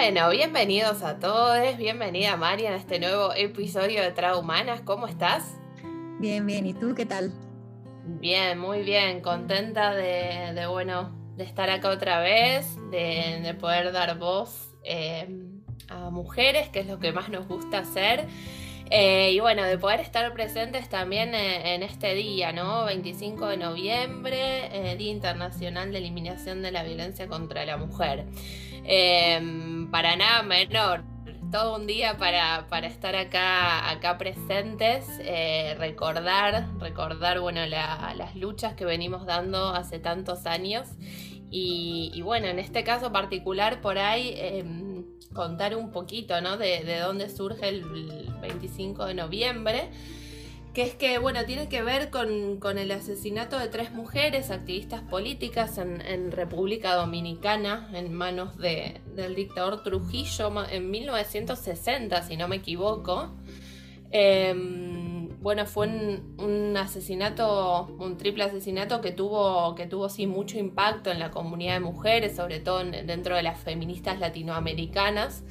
Bueno, bienvenidos a todos, bienvenida María a este nuevo episodio de Traumanas, ¿cómo estás? Bien, bien, ¿y tú qué tal? Bien, muy bien, contenta de, bueno, de estar acá otra vez, de, poder dar voz eh, a mujeres, que es lo que más nos gusta hacer. Eh, y bueno, de poder estar presentes también eh, en, este día, ¿no? 25 de noviembre, Día Internacional de Eliminación de la Violencia contra la Mujer. Para nada menor, todo un día para, estar acá, acá presentes, recordar, recordar, bueno, las luchas que venimos dando hace tantos años. Y, bueno, en este caso particular, por ahí em, contar un poquito, ¿no? De, dónde surge el 25 de noviembre. Que es que, bueno, tiene que ver con, el asesinato de tres mujeres activistas políticas en, República Dominicana en manos del dictador Trujillo en 1960, si no me equivoco. Em, bueno, fue un, asesinato, un triple asesinato que tuvo, que tuvo sí mucho impacto en la comunidad de mujeres, sobre todo dentro de las feministas latinoamericanas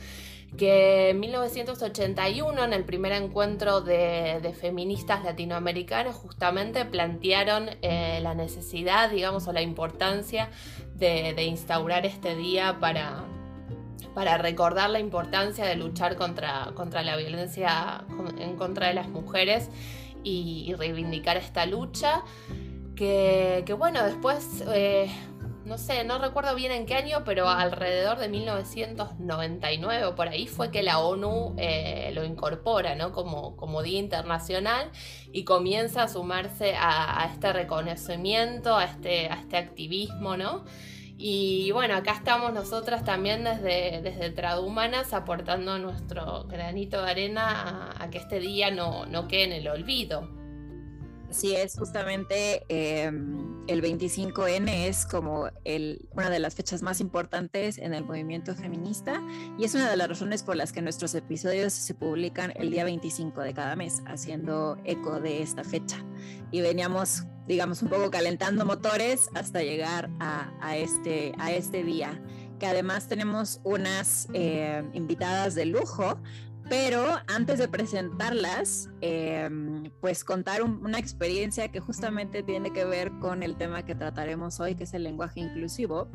que en 1981, en el primer encuentro de, feministas latinoamericanas, justamente plantearon eh, la necesidad, digamos, o la importancia de instaurar este día para, para recordar la importancia de luchar contra, contra la violencia en contra de las mujeres y, reivindicar esta lucha. Que, bueno, después, eh, no sé, no recuerdo bien en qué año, pero alrededor de 1999 o por ahí fue que la ONU eh, lo incorpora ¿no? como, como Día Internacional y comienza a sumarse a, a este reconocimiento, a este, a este activismo, ¿no? Y bueno, acá estamos nosotras también desde, desde Tradumanas aportando nuestro granito de arena a, que este día no, no, quede en el olvido. Así es, justamente em, el 25N es como una de las fechas más importantes en el movimiento feminista y es una de las razones por las que nuestros episodios se publican el día 25 de cada mes, haciendo eco de esta fecha. Y veníamos digamos, un poco calentando motores hasta llegar a, este, a este día, que además tenemos unas eh, invitadas de lujo, pero antes de presentarlas, eh, pues contar una experiencia que justamente tiene que ver con el tema que trataremos hoy, que es el lenguaje inclusivo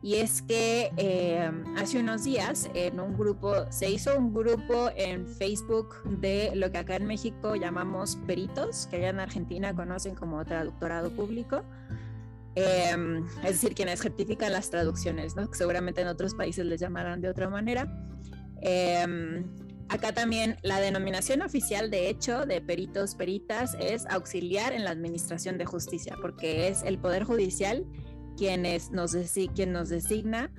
y es que eh, hace unos días en un grupo, se hizo un grupo en Facebook de lo que acá en México llamamos peritos, que allá en Argentina conocen como traductorado público. Em, es decir, quienes certifican las traducciones, ¿no? que seguramente en otros países les llamarán de otra manera. Em, acá también la denominación oficial, de hecho, de peritos, peritas, es auxiliar en la administración de justicia, porque es el Poder Judicial quienes nos quien nos designa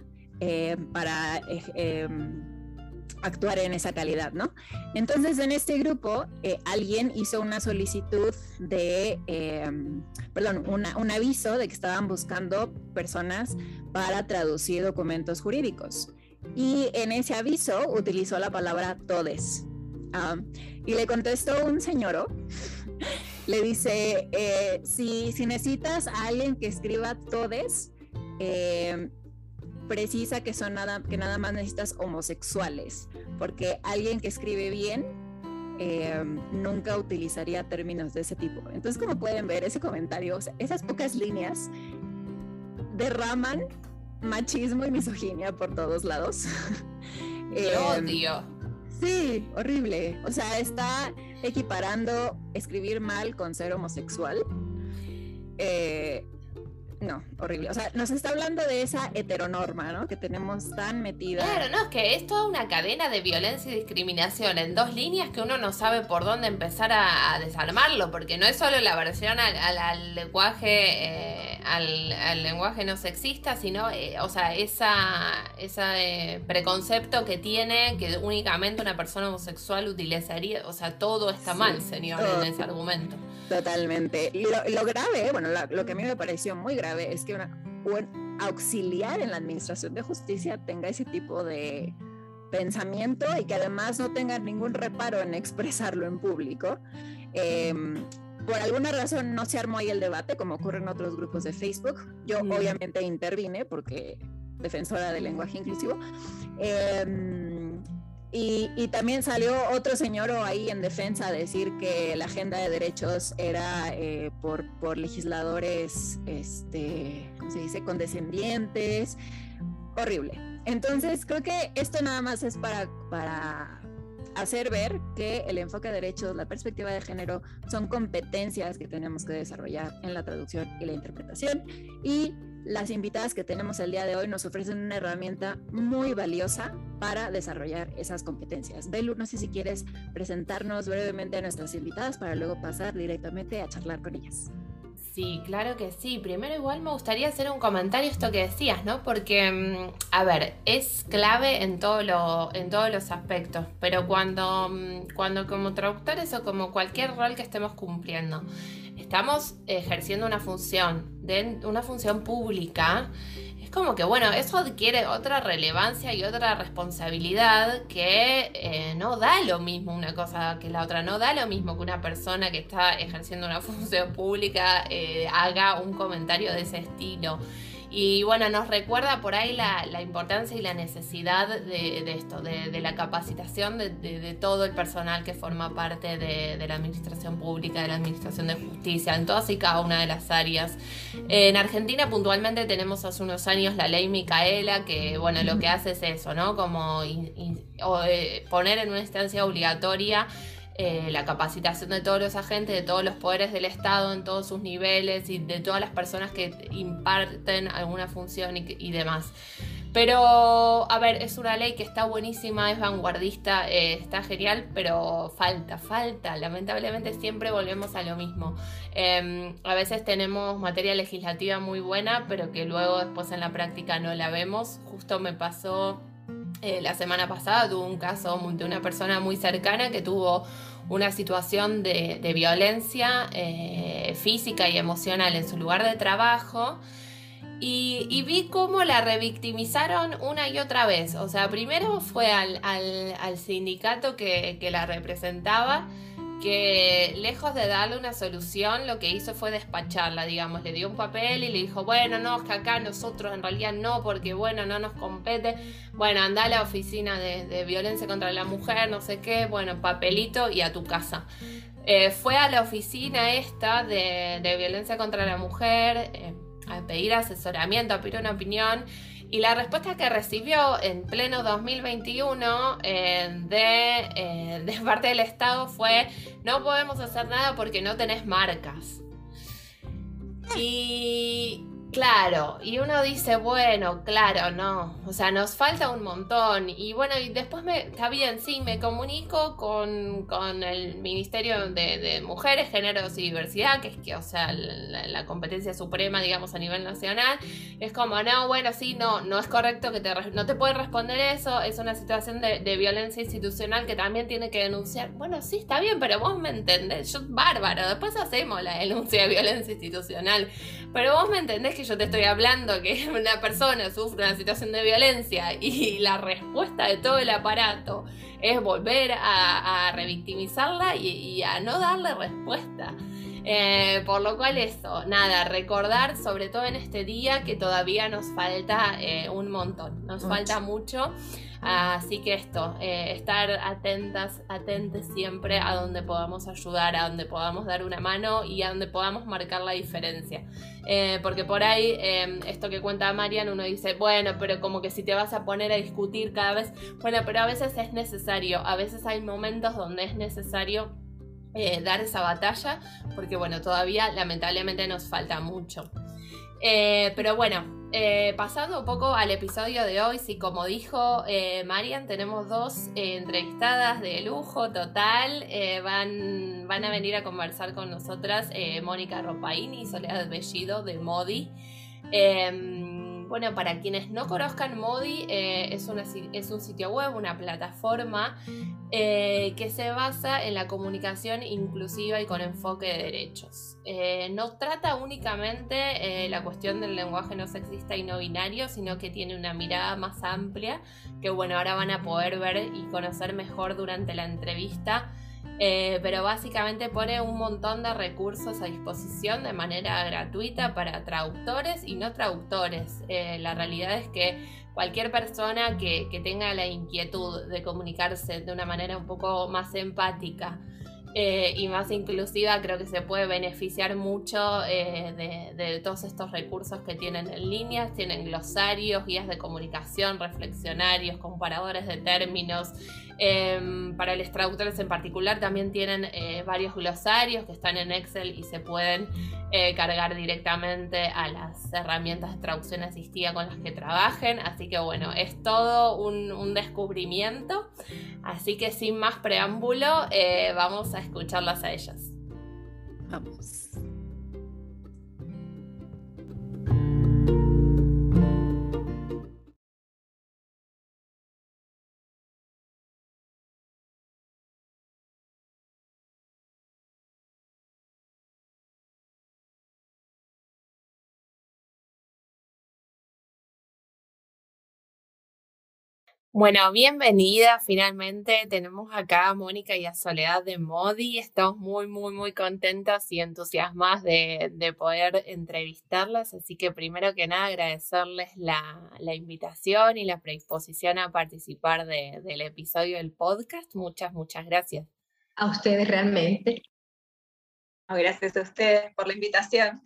eh, para eh, em, actuar en esa calidad, ¿no? Entonces, en este grupo, eh, alguien hizo una solicitud de, em, perdón, un aviso de que estaban buscando personas para traducir documentos jurídicos. Y en ese aviso utilizó la palabra todes. Ah, y le contestó un señor le dice, eh, si, si, necesitas a alguien que escriba todes, eh, precisa que son nada, que nada más necesitas homosexuales, porque alguien que escribe bien eh, nunca utilizaría términos de ese tipo. Entonces, como pueden ver, ese comentario, esas pocas líneas derraman machismo y misoginia por todos lados. odio. Sí, horrible. O sea, está equiparando escribir mal con ser homosexual. Eh, no, horrible. O sea, nos está hablando de esa heteronorma, ¿no? Que tenemos tan metida. Claro, no, es que es toda una cadena de violencia y discriminación en dos líneas que uno no sabe por dónde empezar a, desarmarlo, porque no es solo la versión al, lenguaje, eh, al, lenguaje no sexista, sino, eh, o sea, esa, ese eh, preconcepto que tiene que únicamente una persona homosexual utilizaría, o sea, todo está mal, señor, en ese argumento. Totalmente. Lo, lo grave, bueno, lo, que a mí me pareció muy grave es que una, un auxiliar en la administración de justicia tenga ese tipo de pensamiento y que además no tenga ningún reparo en expresarlo en público. Em, por alguna razón no se armó ahí el debate, como ocurre en otros grupos de Facebook. Yo obviamente intervine porque defensora del lenguaje inclusivo. Em, y, también salió otro señor ahí en defensa a decir que la agenda de derechos era eh, por, por legisladores, este, ¿cómo se dice?, condescendientes. Horrible. Entonces, creo que esto nada más es para, para hacer ver que el enfoque de derechos, la perspectiva de género, son competencias que tenemos que desarrollar en la traducción y la interpretación. Y las invitadas que tenemos el día de hoy nos ofrecen una herramienta muy valiosa para desarrollar esas competencias. Belu, no sé si quieres presentarnos brevemente a nuestras invitadas para luego pasar directamente a charlar con ellas. Sí, claro que sí. Primero igual me gustaría hacer un comentario esto que decías, ¿no? Porque, mm, a ver, es clave en, todo lo, en todos los aspectos, pero cuando, mm, cuando como traductores o como cualquier rol que estemos cumpliendo, estamos ejerciendo una función, de, una función pública, es como que, bueno, eso adquiere otra relevancia y otra responsabilidad que eh, no da lo mismo una cosa que la otra, no da lo mismo que una persona que está ejerciendo una función pública eh, haga un comentario de ese estilo. Y bueno, nos recuerda por ahí la, importancia y la necesidad de, esto, de, la capacitación de, todo el personal que forma parte de, la administración pública, de la administración de justicia, en todas y cada una de las áreas. En Argentina puntualmente tenemos hace unos años la ley Micaela, que bueno, lo que hace es eso, ¿no? Como eh, poner en una instancia obligatoria eh, la capacitación de todos los agentes, de todos los poderes del Estado en todos sus niveles y de todas las personas que imparten alguna función y, demás. Pero, a ver, es una ley que está buenísima, es vanguardista, eh, está genial, pero falta, falta. Lamentablemente siempre volvemos a lo mismo. Em, a veces tenemos materia legislativa muy buena, pero que luego después en la práctica no la vemos. Justo me pasó eh, la semana pasada tuve un caso de una persona muy cercana que tuvo una situación de, violencia eh, física y emocional en su lugar de trabajo. Y, vi cómo la revictimizaron una y otra vez. O sea, primero fue al, sindicato que la representaba que lejos de darle una solución, lo que hizo fue despacharla, digamos, le dio un papel y le dijo, bueno, no, es que acá nosotros en realidad no, porque bueno, no nos compete, bueno, anda a la oficina de, violencia contra la mujer, no sé qué, bueno, papelito y a tu casa. Eh, fue a la oficina esta de, violencia contra la mujer eh, a pedir asesoramiento, a pedir una opinión y la respuesta que recibió en pleno 2021 eh, de, eh, de parte del Estado fue, no podemos hacer nada porque no tenés marcas. Y Claro, y uno dice, bueno, claro, no, o sea, nos falta un montón. Y bueno, y después me, está bien, sí, me comunico con, el Ministerio de, Mujeres, Géneros y Diversidad, que es que, o sea, la, competencia suprema, digamos, a nivel nacional. Es como, no, bueno, sí, no, no es correcto que te, no te pueden responder eso, es una situación de, de violencia institucional que también tiene que denunciar. Bueno, sí, está bien, pero vos me entendés, yo, bárbaro, después hacemos la denuncia de violencia institucional, pero vos me entendés que yo te estoy hablando que una persona sufre una situación de violencia y la respuesta de todo el aparato es volver a, revictimizarla y, a no darle respuesta. Eh, por lo cual eso, nada, recordar sobre todo en este día que todavía nos falta eh, un montón, nos falta mucho. Así que esto, eh, estar atentas, atentes siempre a donde podamos ayudar, a donde podamos dar una mano y a donde podamos marcar la diferencia. Eh, porque por ahí, em, esto que cuenta Marian, uno dice, bueno, pero como que si te vas a poner a discutir cada vez, bueno, pero a veces es necesario, a veces hay momentos donde es necesario eh, dar esa batalla, porque bueno, todavía lamentablemente nos falta mucho. Pero bueno, eh, pasando un poco al episodio de hoy, sí, como dijo eh, Marian, tenemos dos eh, entrevistadas de lujo total. van, van a venir a conversar con nosotras Mónica Ropaini y Soledad Bellido de Modi. Bueno, para quienes no conozcan Modi, eh, es, es, un sitio web, una plataforma eh, que se basa en la comunicación inclusiva y con enfoque de derechos. Eh, no trata únicamente la cuestión del lenguaje no sexista y no binario, sino que tiene una mirada más amplia que bueno, ahora van a poder ver y conocer mejor durante la entrevista. Eh, pero básicamente pone un montón de recursos a disposición de manera gratuita para traductores y no traductores. Eh, la realidad es que cualquier persona que, tenga la inquietud de comunicarse de una manera un poco más empática eh, y más inclusiva, creo que se puede beneficiar mucho de, de, todos estos recursos que tienen en línea. Tienen glosarios, guías de comunicación, reflexionarios, comparadores de términos. Em, para los traductores en particular también tienen eh, varios glosarios que están en Excel y se pueden eh, cargar directamente a las herramientas de traducción asistida con las que trabajen. Así que bueno, es todo un, descubrimiento. Así que sin más preámbulo, eh, vamos a escucharlas a ellas. Vamos. Bueno, bienvenida. Finalmente tenemos acá a Mónica y a Soledad de Modi. Estamos muy, muy, muy contentas y entusiasmadas de, poder entrevistarlas. Así que primero que nada agradecerles la, invitación y la predisposición a participar del episodio del podcast. Muchas, muchas gracias. A ustedes realmente. gracias a ustedes por la invitación.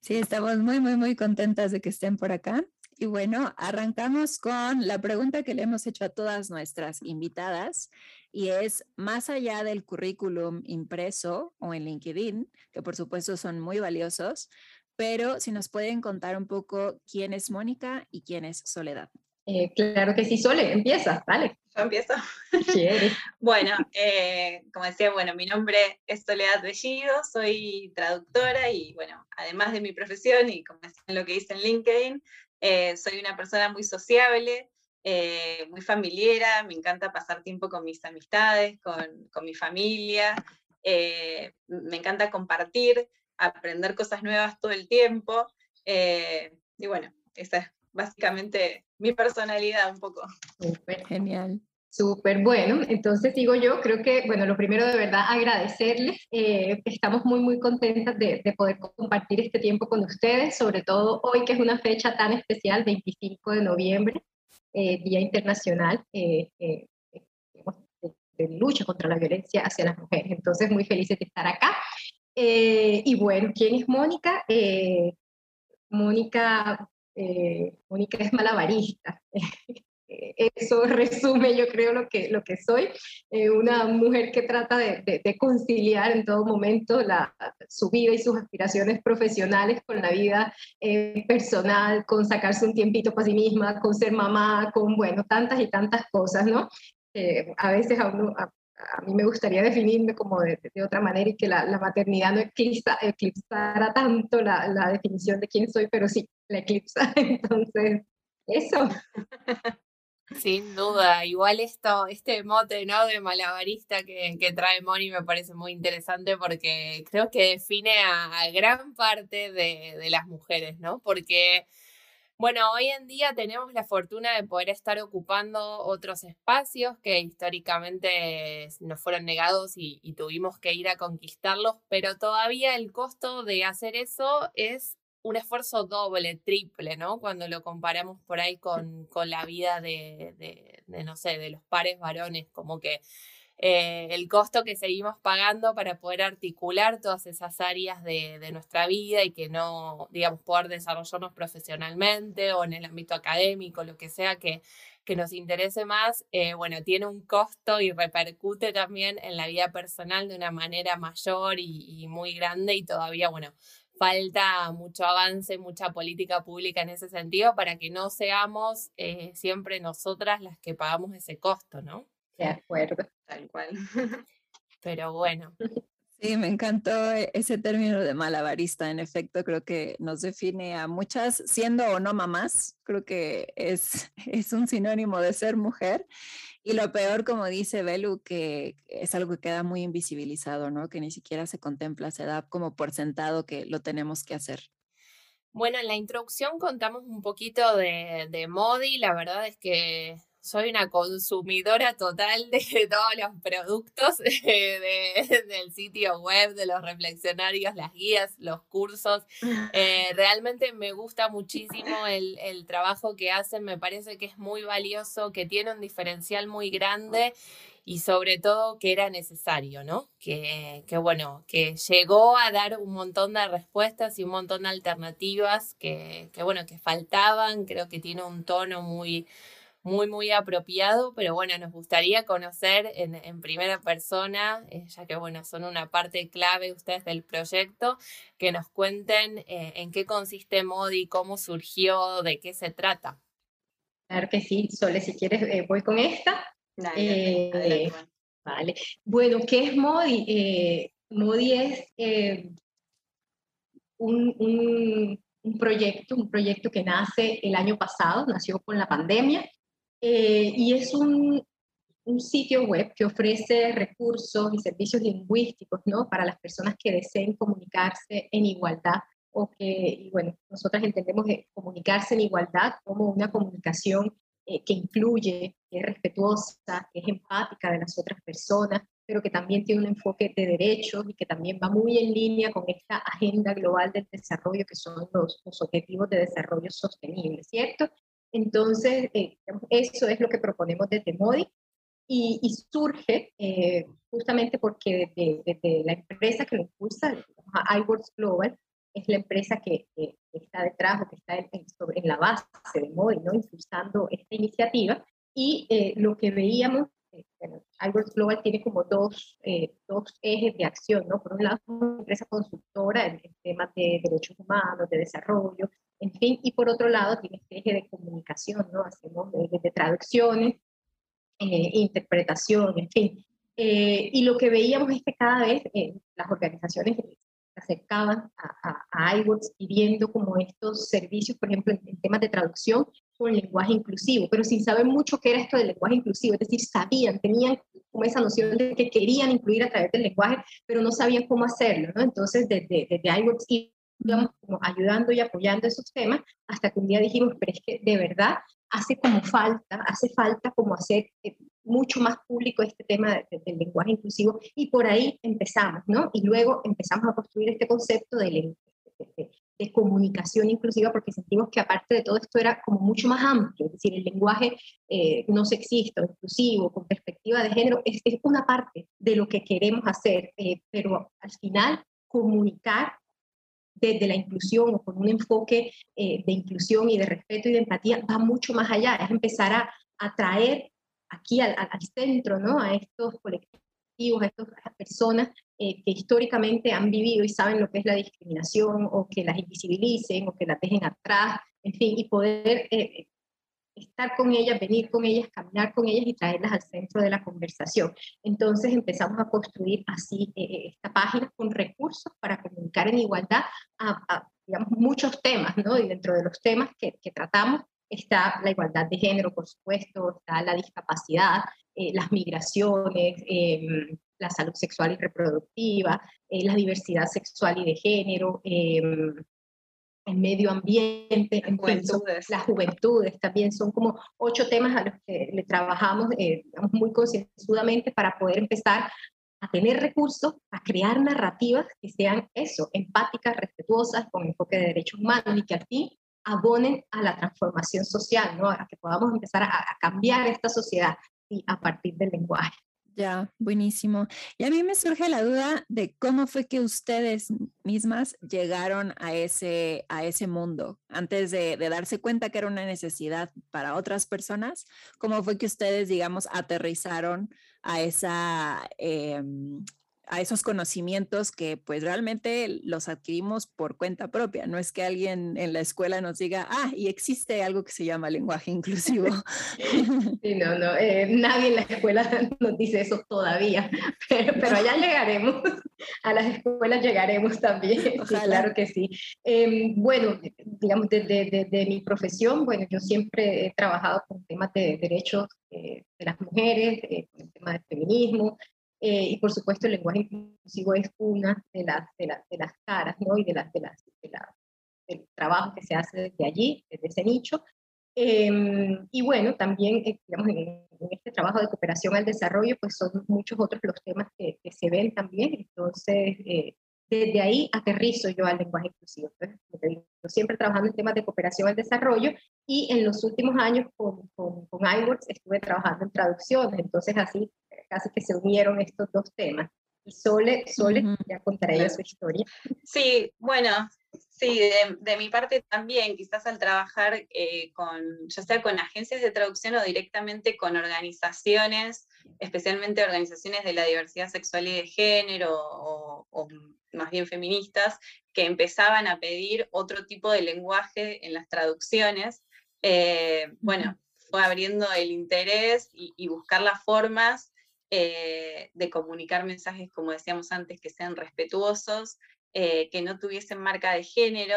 Sí, estamos muy, muy, muy contentas de que estén por acá. Y bueno, arrancamos con la pregunta que le hemos hecho a todas nuestras invitadas y es, más allá del currículum impreso o en LinkedIn, que por supuesto son muy valiosos, pero si nos pueden contar un poco quién es Mónica y quién es Soledad. Eh, claro que sí, Sole, empieza, vale. Yo empiezo. bueno, eh, como decía, bueno, mi nombre es Soledad Bellido, soy traductora y bueno, además de mi profesión y como decía lo que hice en LinkedIn, eh, soy una persona muy sociable, eh, muy familiera, me encanta pasar tiempo con mis amistades, con, con mi familia, eh, me encanta compartir, aprender cosas nuevas todo el tiempo. y bueno, esa es básicamente mi personalidad un poco. Genial. Súper bueno, entonces digo yo, creo que, bueno, lo primero de verdad agradecerles, eh, estamos muy, muy contentas de, poder compartir este tiempo con ustedes, sobre todo hoy que es una fecha tan especial, 25 de noviembre, eh, Día Internacional eh, de, lucha contra la violencia hacia las mujeres. Entonces, muy felices de estar acá. y bueno, ¿quién es Mónica? Mónica, Mónica es malabarista. eso resume, yo creo, lo que, lo que soy. Eh, una mujer que trata de, conciliar en todo momento la, su vida y sus aspiraciones profesionales con la vida eh, personal, con sacarse un tiempito para sí misma, con ser mamá, con, bueno, tantas y tantas cosas, ¿no? Eh, a veces a uno... A, mí me gustaría definirme como de, otra manera y que la, maternidad no eclipsa, eclipsara tanto la, la definición de quién soy, pero sí, la eclipsa. Entonces, eso. Sin duda, igual esto, este mote, ¿no? De malabarista que, que trae Moni me parece muy interesante porque creo que define a, gran parte de, de, las mujeres, ¿no? Porque, bueno, hoy en día tenemos la fortuna de poder estar ocupando otros espacios que históricamente nos fueron negados y, y tuvimos que ir a conquistarlos, pero todavía el costo de hacer eso es un esfuerzo doble, triple, ¿no? Cuando lo comparamos por ahí con, con la vida de, de, no sé, de los pares varones, como que eh, el costo que seguimos pagando para poder articular todas esas áreas de, de, nuestra vida y que no, digamos, poder desarrollarnos profesionalmente o en el ámbito académico, lo que sea que, que nos interese más, eh, bueno, tiene un costo y repercute también en la vida personal de una manera mayor y, y muy grande y todavía, bueno, falta mucho avance, mucha política pública en ese sentido para que no seamos eh, siempre nosotras las que pagamos ese costo, ¿no? De acuerdo, tal cual. Pero bueno. Sí, me encantó e-, ese término de malabarista. En efecto, creo que nos define a muchas, siendo o no mamás, creo que es, es un sinónimo de ser mujer. Y lo peor, como dice Belu, que es algo que queda muy invisibilizado, ¿no? Que ni siquiera se contempla, se da como por sentado que lo tenemos que hacer. Bueno, en la introducción contamos un poquito de, de Modi. La verdad es que soy una consumidora total de todos los productos del sitio web, de los reflexionarios, las guías, los cursos. Eh, realmente me gusta muchísimo el, el, trabajo que hacen, me parece que es muy valioso, que tiene un diferencial muy grande y sobre todo que era necesario, ¿no? Que, que, bueno, que llegó a dar un montón de respuestas y un montón de alternativas que, que bueno, que faltaban, creo que tiene un tono muy muy, muy apropiado, pero bueno, nos gustaría conocer en, en primera persona, eh, ya que bueno, son una parte clave ustedes del proyecto, que nos cuenten eh, en qué consiste Modi, cómo surgió, de qué se trata. Claro que sí, Sole, si quieres eh, voy con esta. Dale, vale. Bueno, ¿qué es Modi? Modi es un, un, un proyecto, un proyecto que nace el año pasado, nació con la pandemia, eh, y es un, un, sitio web que ofrece recursos y servicios lingüísticos ¿no? para las personas que deseen comunicarse en igualdad o que, y bueno, nosotras entendemos comunicarse en igualdad como una comunicación eh, que incluye, que es respetuosa, que es empática de las otras personas, pero que también tiene un enfoque de derechos y que también va muy en línea con esta agenda global del desarrollo que son los, los objetivos de desarrollo sostenible, ¿cierto? Entonces, eh, eso es lo que proponemos desde Modi y, surge eh, justamente porque desde, la empresa que lo impulsa, iWorks Global, es la empresa que, está detrás o que está en, en, la base de Modi, ¿no? impulsando esta iniciativa. Y eh, lo que veíamos, bueno, iWorks Global tiene como dos, dos ejes de acción, ¿no? Por un lado, una empresa consultora en temas de derechos humanos, de desarrollo, en fin, y por otro lado tiene este eje de comunicación, ¿no? Hacemos de, traducciones, eh, interpretación, en fin. Eh, y lo que veíamos es que cada vez eh, las organizaciones se acercaban a, a, iWorks pidiendo como estos servicios, por ejemplo, en, temas de traducción con lenguaje inclusivo, pero sin saber mucho qué era esto del lenguaje inclusivo, es decir, sabían, tenían como esa noción de que querían incluir a través del lenguaje, pero no sabían cómo hacerlo, ¿no? Entonces, desde, desde iWorks íbamos como ayudando y apoyando esos temas, hasta que un día dijimos, pero es que de verdad hace como falta, hace falta como hacer eh, mucho más público este tema del lenguaje inclusivo y por ahí empezamos, ¿no? Y luego empezamos a construir este concepto de, de, comunicación inclusiva porque sentimos que aparte de todo esto era como mucho más amplio, es decir, el lenguaje eh, no sexista, inclusivo, con perspectiva de género, es, es una parte de lo que queremos hacer, eh, pero al final comunicar desde la inclusión o con un enfoque eh, de inclusión y de respeto y de empatía va mucho más allá, es empezar a atraer aquí al, centro, ¿no? A estos colectivos, a, estas personas eh, que históricamente han vivido y saben lo que es la discriminación o que las invisibilicen o que las dejen atrás, en fin, y poder eh, estar con ellas, venir con ellas, caminar con ellas y traerlas al centro de la conversación. Entonces empezamos a construir así eh, eh, esta página con recursos para comunicar en igualdad a, digamos, muchos temas, ¿no? Y dentro de los temas que, que, tratamos está la igualdad de género, por supuesto, está la discapacidad, eh, las migraciones, em, la salud sexual y reproductiva, la diversidad sexual y de género, em, el medio ambiente, las, juventudes. las juventudes también son como ocho temas a los que le trabajamos eh, muy concienzudamente para poder empezar a tener recursos, a crear narrativas que sean eso, empáticas, respetuosas, con enfoque de derechos humanos y que al fin abonen a la transformación social, ¿no? a que podamos empezar a, a cambiar esta sociedad y a partir del lenguaje. Ya, buenísimo. Y a mí me surge la duda de cómo fue que ustedes mismas llegaron a ese, a ese mundo antes de, darse cuenta que era una necesidad para otras personas. ¿Cómo fue que ustedes, digamos, aterrizaron a esa, em, a esos conocimientos que pues realmente los adquirimos por cuenta propia. No es que alguien en la escuela nos diga, ah, y existe algo que se llama lenguaje inclusivo. Sí, no, no, eh, nadie en la escuela nos dice eso todavía, pero, pero allá llegaremos, a las escuelas llegaremos también, sí, claro que sí. Em, bueno, digamos, desde de, mi profesión, bueno, yo siempre he trabajado con temas de derechos eh, de las mujeres, eh, con el tema del feminismo, eh, y por supuesto el lenguaje inclusivo es una de las, de las, de las caras ¿no? y de las, de las, de la, del trabajo que se hace desde allí, desde ese nicho. Em, y bueno, también, eh, digamos, en, este trabajo de cooperación al desarrollo, pues son muchos otros los temas que, se ven también. Entonces, eh, desde ahí aterrizo yo al lenguaje inclusivo. siempre trabajando en temas de cooperación al desarrollo y en los últimos años con, con, con iWorks estuve trabajando en traducciones, entonces así casi que se unieron estos dos temas. Y Sole, Sole ya contaré su historia. Sí, bueno, Sí, de, mi parte también, quizás al trabajar eh, con, ya sea con agencias de traducción o directamente con organizaciones, especialmente organizaciones de la diversidad sexual y de género o, más bien feministas, que empezaban a pedir otro tipo de lenguaje en las traducciones. Eh, bueno, fue abriendo el interés y, buscar las formas eh, de comunicar mensajes, como decíamos antes, que sean respetuosos eh, que no tuviesen marca de género.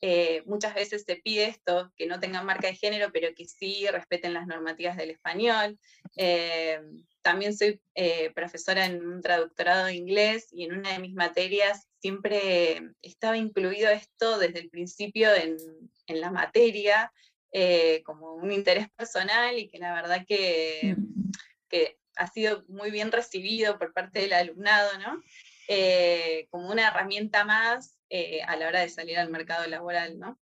Eh, muchas veces se pide esto, que no tengan marca de género, pero que sí respeten las normativas del español. También soy profesora en un traductorado de inglés y en una de mis materias siempre estaba incluido esto desde el principio en, en la materia, como un interés personal y que la verdad que, que ha sido muy bien recibido por parte del alumnado, ¿no? Eh, como una herramienta más eh, a la hora de salir al mercado laboral, ¿no?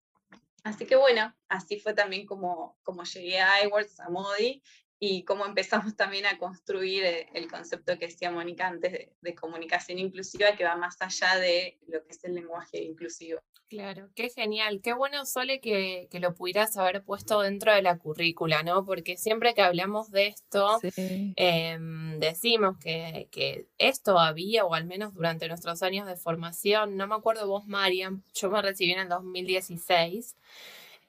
Así que bueno, así fue también como, como llegué a iWorks, a Modi, y cómo empezamos también a construir eh, el concepto que decía Mónica antes de, comunicación inclusiva, que va más allá de lo que es el lenguaje inclusivo. Claro, qué genial, qué bueno Sole que, que lo pudieras haber puesto dentro de la currícula, ¿no? Porque siempre que hablamos de esto, em, decimos que, que, esto había, o al menos durante nuestros años de formación, no me acuerdo vos, Mariam, yo me recibí en el 2016,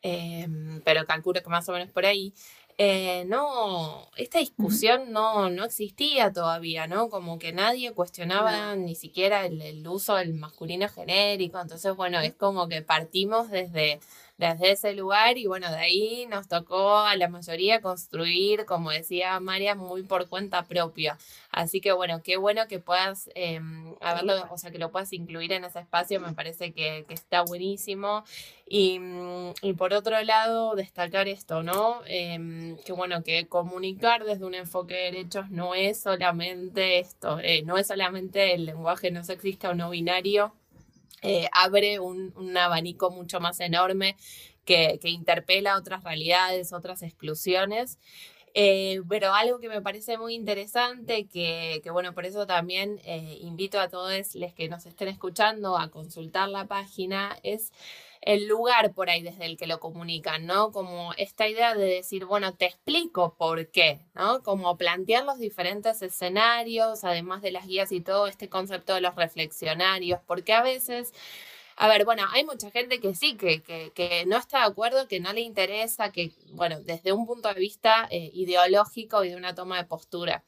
em, pero calculo que más o menos por ahí, eh, no, esta discusión no, no existía todavía, ¿no? Como que nadie cuestionaba ni siquiera el, el, uso del masculino genérico, entonces, bueno, es como que partimos desde desde ese lugar y bueno, de ahí nos tocó a la mayoría construir, como decía María, muy por cuenta propia. Así que bueno, qué bueno que puedas em, haberlo, o sea, que lo puedas incluir en ese espacio, me parece que, está buenísimo. Y, y, por otro lado, destacar esto, ¿no? Em, que bueno, que comunicar desde un enfoque de derechos no es solamente esto, eh, no es solamente el lenguaje no sexista o no binario, eh, abre un, abanico mucho más enorme que, interpela otras realidades, otras exclusiones. Eh, pero algo que me parece muy interesante, que, bueno, por eso también eh, invito a todos los que nos estén escuchando a consultar la página, es el lugar por ahí desde el que lo comunican, ¿no? Como esta idea de decir, bueno, te explico por qué, ¿no? Como plantear los diferentes escenarios, además de las guías y todo este concepto de los reflexionarios, porque a veces... A ver, bueno, hay mucha gente que sí, que, que, no está de acuerdo, que no le interesa, que, bueno, desde un punto de vista eh, ideológico y de una toma de postura.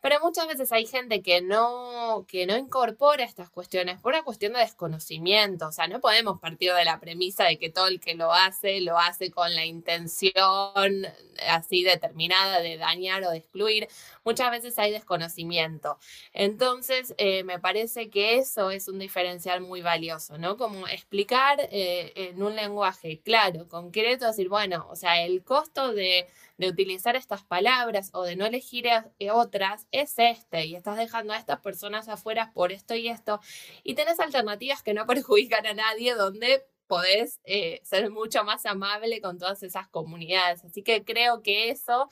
Pero muchas veces hay gente que no, que no incorpora estas cuestiones por una cuestión de desconocimiento. O sea, no podemos partir de la premisa de que todo el que lo hace, lo hace con la intención así determinada de dañar o de excluir. Muchas veces hay desconocimiento. Entonces, eh, me parece que eso es un diferencial muy valioso, ¿no? Como explicar eh, en un lenguaje claro, concreto, decir, bueno, o sea, el costo de de utilizar estas palabras o de no elegir eh, otras es este y estás dejando a estas personas afuera por esto y esto y tenés alternativas que no perjudican a nadie donde podés eh, ser mucho más amable con todas esas comunidades. Así que creo que eso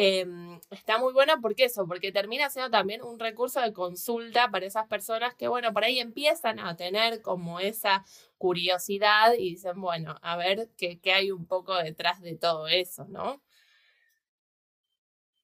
em, está muy bueno porque eso, porque termina siendo también un recurso de consulta para esas personas que, bueno, por ahí empiezan a tener como esa curiosidad y dicen, bueno, a ver qué, qué hay un poco detrás de todo eso, ¿no?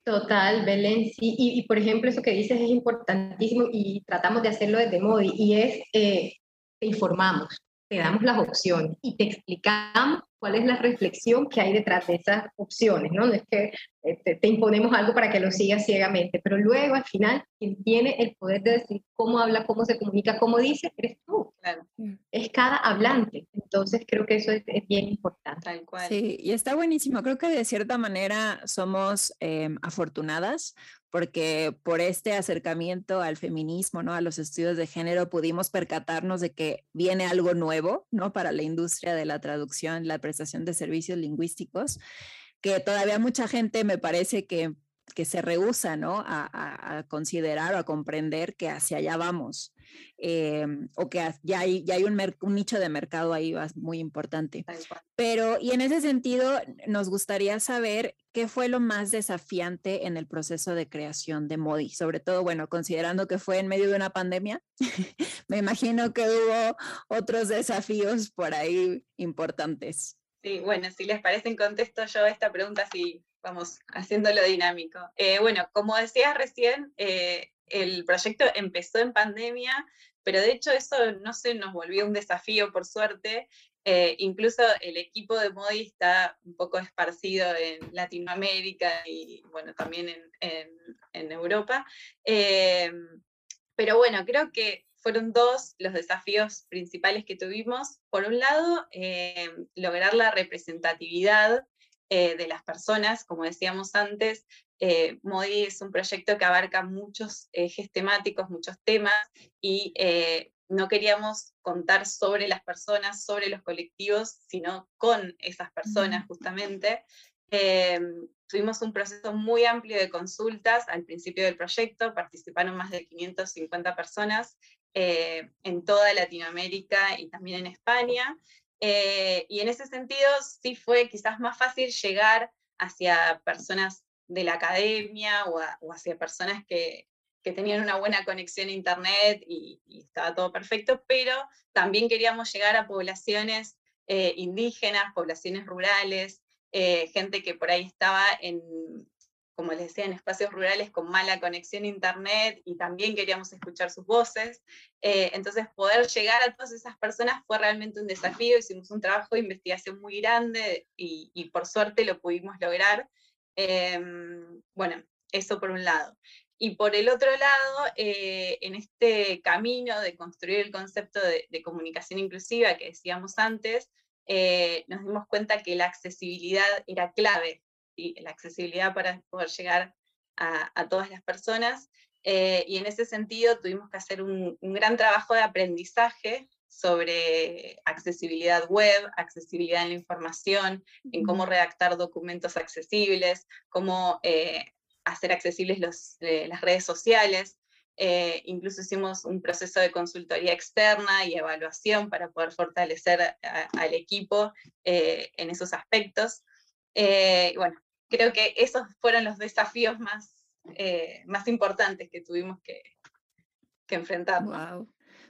Total, Belén, sí. Y, por ejemplo, eso que dices es importantísimo y tratamos de hacerlo desde Modi y es, eh, te informamos, te damos las opciones y te explicamos cuál es la reflexión que hay detrás de esas opciones, ¿no? No es que eh, te, imponemos algo para que lo sigas ciegamente, pero luego al final quien tiene el poder de decir cómo habla, cómo se comunica, cómo dice, eres tú. Mm. Es cada hablante. Entonces creo que eso es, bien importante. Tal cual. Sí, y está buenísimo. Creo que de cierta manera somos em, afortunadas porque por este acercamiento al feminismo, ¿no? A los estudios de género pudimos percatarnos de que viene algo nuevo, ¿no? Para la industria de la traducción, la prestación de servicios lingüísticos, que todavía mucha gente me parece que que se rehúsa ¿no? a, considerar o a comprender que hacia allá vamos, em, o que ya hay, ya hay un, un, nicho de mercado ahí muy importante. Pero, y en ese sentido, nos gustaría saber qué fue lo más desafiante en el proceso de creación de Modi, sobre todo, bueno, considerando que fue en medio de una pandemia, me imagino que hubo otros desafíos por ahí importantes. Sí, bueno, si les parece en contesto yo esta pregunta, sí, vamos haciéndolo dinámico. Eh, bueno, como decías recién, eh, el proyecto empezó en pandemia, pero de hecho eso no se nos volvió un desafío, por suerte. Eh, incluso el equipo de Modi está un poco esparcido en Latinoamérica y bueno, también en Europa. pero bueno, creo que fueron dos los desafíos principales que tuvimos. Por un lado, lograr la representatividad eh, de las personas, como decíamos antes, eh, MODI es un proyecto que abarca muchos ejes temáticos, muchos temas, y eh, no queríamos contar sobre las personas, sobre los colectivos, sino con esas personas justamente. tuvimos un proceso muy amplio de consultas al principio del proyecto, participaron más de 550 personas en toda Latinoamérica y también en España, eh, y en ese sentido sí fue quizás más fácil llegar hacia personas de la academia o, hacia personas que, tenían una buena conexión a Internet y, estaba todo perfecto, pero también queríamos llegar a poblaciones eh, indígenas, poblaciones rurales, eh, gente que por ahí estaba en, como les decía, en espacios rurales con mala conexión a internet y también queríamos escuchar sus voces. Eh, entonces, poder llegar a todas esas personas fue realmente un desafío. Hicimos un trabajo de investigación muy grande y, por suerte lo pudimos lograr. Em, bueno, eso por un lado. Y por el otro lado, eh, en este camino de construir el concepto de, comunicación inclusiva que decíamos antes, eh, nos dimos cuenta que la accesibilidad era clave la accesibilidad para poder llegar a, todas las personas. Eh, y en ese sentido tuvimos que hacer un, gran trabajo de aprendizaje sobre accesibilidad web, accesibilidad en la información, en cómo redactar documentos accesibles, cómo eh, hacer accesibles eh, las redes sociales. incluso hicimos un proceso de consultoría externa y evaluación para poder fortalecer al equipo en esos aspectos. bueno, creo que esos fueron los desafíos más, eh, más importantes que tuvimos que, que enfrentar. Wow.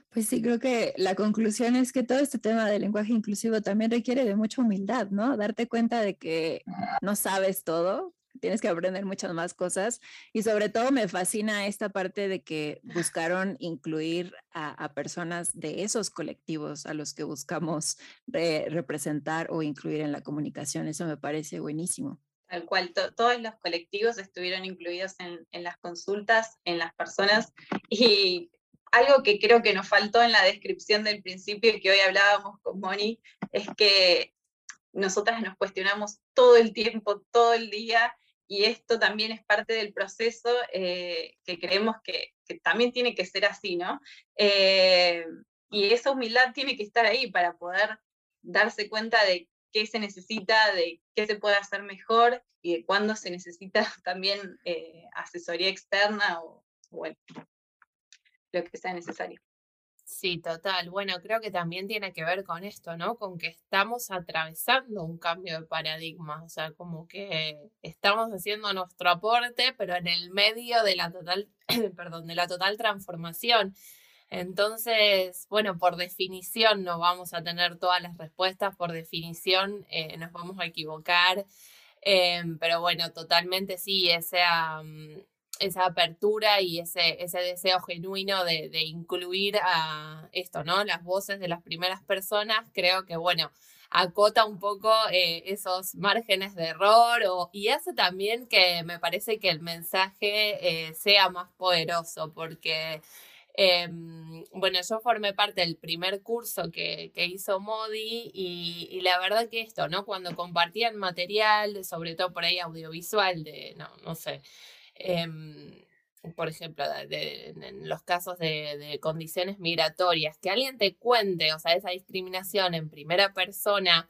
Pues sí, creo que la conclusión es que todo este tema del lenguaje inclusivo también requiere de mucha humildad, ¿no? Darte cuenta de que no sabes todo, tienes que aprender muchas más cosas y sobre todo me fascina esta parte de que buscaron incluir a, personas de esos colectivos a los que buscamos representar o incluir en la comunicación. Eso me parece buenísimo. Tal cual, todos los colectivos estuvieron incluidos en, las consultas, en las personas, y algo que creo que nos faltó en la descripción del principio que hoy hablábamos con Moni, es que nosotras nos cuestionamos todo el tiempo, todo el día, y esto también es parte del proceso eh, que creemos que, también tiene que ser así, ¿no? Eh, y esa humildad tiene que estar ahí para poder darse cuenta de qué se necesita, de qué se puede hacer mejor y de cuándo se necesita también eh, asesoría externa o, bueno, lo que sea necesario. Sí, total. Bueno, creo que también tiene que ver con esto, ¿no? Con que estamos atravesando un cambio de paradigma, o sea, como que estamos haciendo nuestro aporte, pero en el medio de la total, perdón, de la total transformación. Entonces, bueno, por definición no vamos a tener todas las respuestas, por definición eh, nos vamos a equivocar, eh, pero bueno, totalmente sí, esa, mm, esa apertura y ese, ese deseo genuino de, incluir a esto, ¿no? Las voces de las primeras personas, creo que, bueno, acota un poco eh, esos márgenes de error y hace también que me parece que el mensaje sea más poderoso, porque Em, bueno, yo formé parte del primer curso que, hizo Modi y, la verdad que esto, ¿no? Cuando compartían material, sobre todo por ahí audiovisual, de, no, no sé, em, por ejemplo, en los casos de, de, condiciones migratorias, que alguien te cuente, o sea, esa discriminación en primera persona,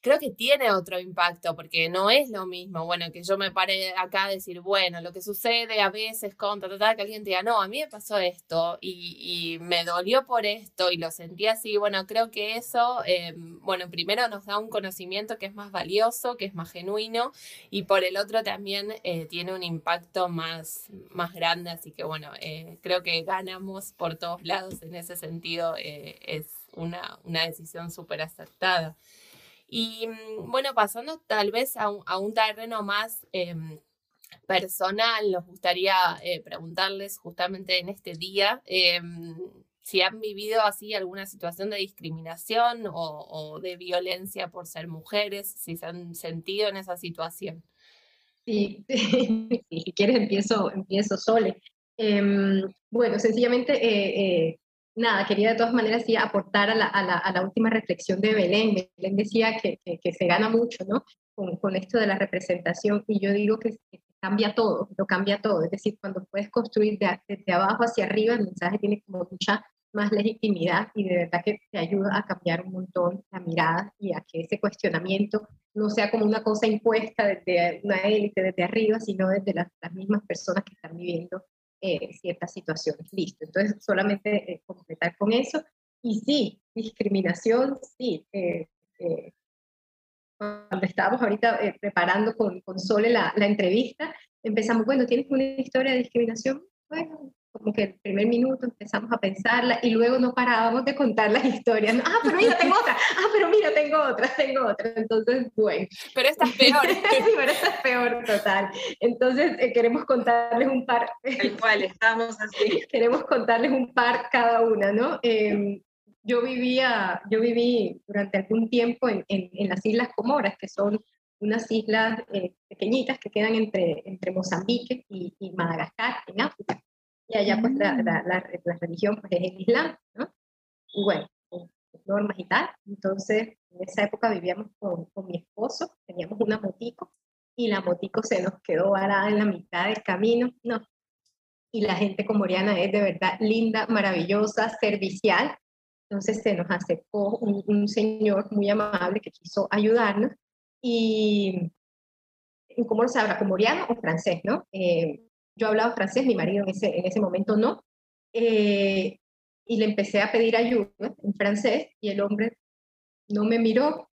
creo que tiene otro impacto, porque no es lo mismo, bueno, que yo me pare acá a decir, bueno, lo que sucede a veces con, ta, que alguien te diga, no, a mí me pasó esto y, me dolió por esto y lo sentí así, bueno, creo que eso, eh, bueno, primero nos da un conocimiento que es más valioso, que es más genuino y por el otro también eh, tiene un impacto más, más grande, así que bueno, eh, creo que ganamos por todos lados en ese sentido, es una, una decisión súper acertada. Y mm, bueno, pasando tal vez a un, terreno más em, personal, nos gustaría eh, preguntarles justamente en este día em, si han vivido así alguna situación de discriminación o, de violencia por ser mujeres, si se han sentido en esa situación. Sí, si quieres empiezo, empiezo Sole. Em, bueno, sencillamente eh, eh, nada, quería de todas maneras sí aportar a la, última reflexión de Belén. Belén decía que, se gana mucho, ¿no? Con, con, esto de la representación y yo digo que, cambia todo, lo cambia todo. Es decir, cuando puedes construir de, desde abajo hacia arriba, el mensaje tiene como mucha más legitimidad y de verdad que te ayuda a cambiar un montón la mirada y a que ese cuestionamiento no sea como una cosa impuesta desde una élite, desde arriba, sino desde las, las mismas personas que están viviendo eh, ciertas situaciones. Listo. Entonces, solamente eh, completar con eso. Y sí, discriminación, sí. Eh, cuando estábamos ahorita preparando con, con Sole la, la, entrevista, empezamos, bueno, ¿tienes una historia de discriminación? Bueno, como que el primer minuto empezamos a pensarla y luego no parábamos de contar las historias. Ah, pero mira, tengo otra. Ah, pero mira, tengo otra, tengo otra. Entonces, bueno. Pero esta es peor. sí, pero esta es peor, total. Entonces, eh, queremos contarles un par. El cual estamos así. queremos contarles un par cada una, ¿no? Em, yo vivía, yo viví durante algún tiempo en, en, las Islas Comoras, que son unas islas eh, pequeñitas que quedan entre, entre Mozambique y, y Madagascar, en África y allá pues la, la, la, religión pues, es el Islam, ¿no? Y bueno, normas y tal. Entonces, en esa época vivíamos con, con, mi esposo, teníamos una motico y la motico se nos quedó varada en la mitad del camino, no. Y la gente comoriana es de verdad linda, maravillosa, servicial. Entonces se nos acercó un, un señor muy amable que quiso ayudarnos y ¿cómo se habla? ¿Comoriano o francés, no? Eh, yo hablaba francés, mi marido en ese, en ese momento no, eh, y le empecé a pedir ayuda en francés y el hombre no me miró,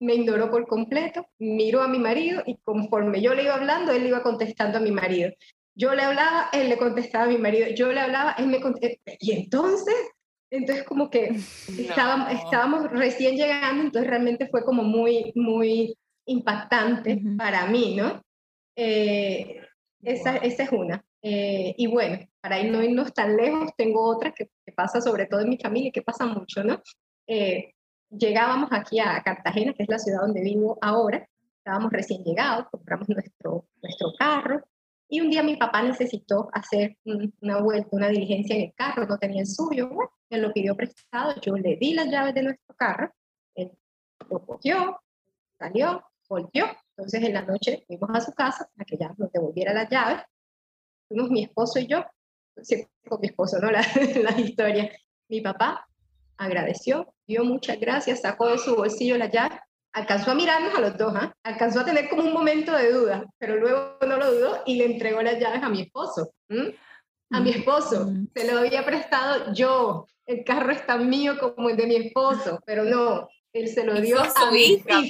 me ignoró por completo, miró a mi marido y conforme yo le iba hablando, él le iba contestando a mi marido. Yo le hablaba, él le contestaba a mi marido, yo le hablaba, él me contestaba. Y entonces, entonces como que estábamos, estábamos recién llegando, entonces realmente fue como muy, muy impactante para mí, ¿no? Eh, esa, esa es una. Eh, y bueno, para no irnos tan lejos, tengo otra que, pasa sobre todo en mi familia, que pasa mucho, ¿no? Eh, llegábamos aquí a Cartagena, que es la ciudad donde vivo ahora, estábamos recién llegados, compramos nuestro, nuestro carro, y un día mi papá necesitó hacer una vuelta, una diligencia en el carro, no tenía el suyo, bueno, él lo pidió prestado, yo le di las llaves de nuestro carro, él lo cogió, salió, volvió, entonces en la noche fuimos a su casa para que ya nos devolviera las llaves. Fuimos mi esposo y yo, con mi esposo, ¿no? La, la historia. Mi papá agradeció, dio muchas gracias, sacó de su bolsillo la llave, alcanzó a mirarnos a los dos, ¿ah? alcanzó a tener como un momento de duda, pero luego no lo dudó y le entregó las llaves a mi esposo. A mi esposo, mm. se lo había prestado yo, el carro es tan mío como el de mi esposo, pero no, él se lo dio a su hija.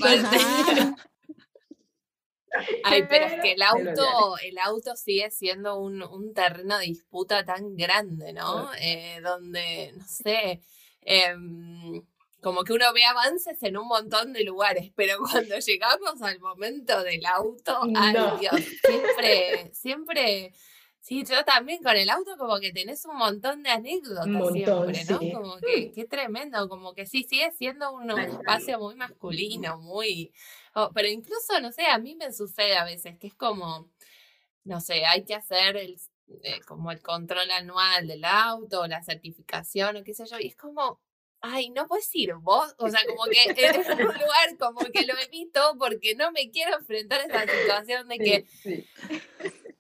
Ay, pero es que el auto, el auto sigue siendo un, un terreno de disputa tan grande, ¿no? Eh, donde, no sé, em, como que uno ve avances en un montón de lugares, pero cuando llegamos al momento del auto, ay Dios, siempre, siempre Sí, yo también con el auto como que tenés un montón de anécdotas siempre, ¿no? Como que qué tremendo, como que sí, sigue siendo un, espacio muy masculino, muy... pero incluso, no sé, a mí me sucede a veces que es como, no sé, hay que hacer el, eh, como el control anual del auto, la certificación o qué sé yo, y es como, ay, no puedes ir vos, o sea, como que en un lugar como que lo evito porque no me quiero enfrentar a esa situación de que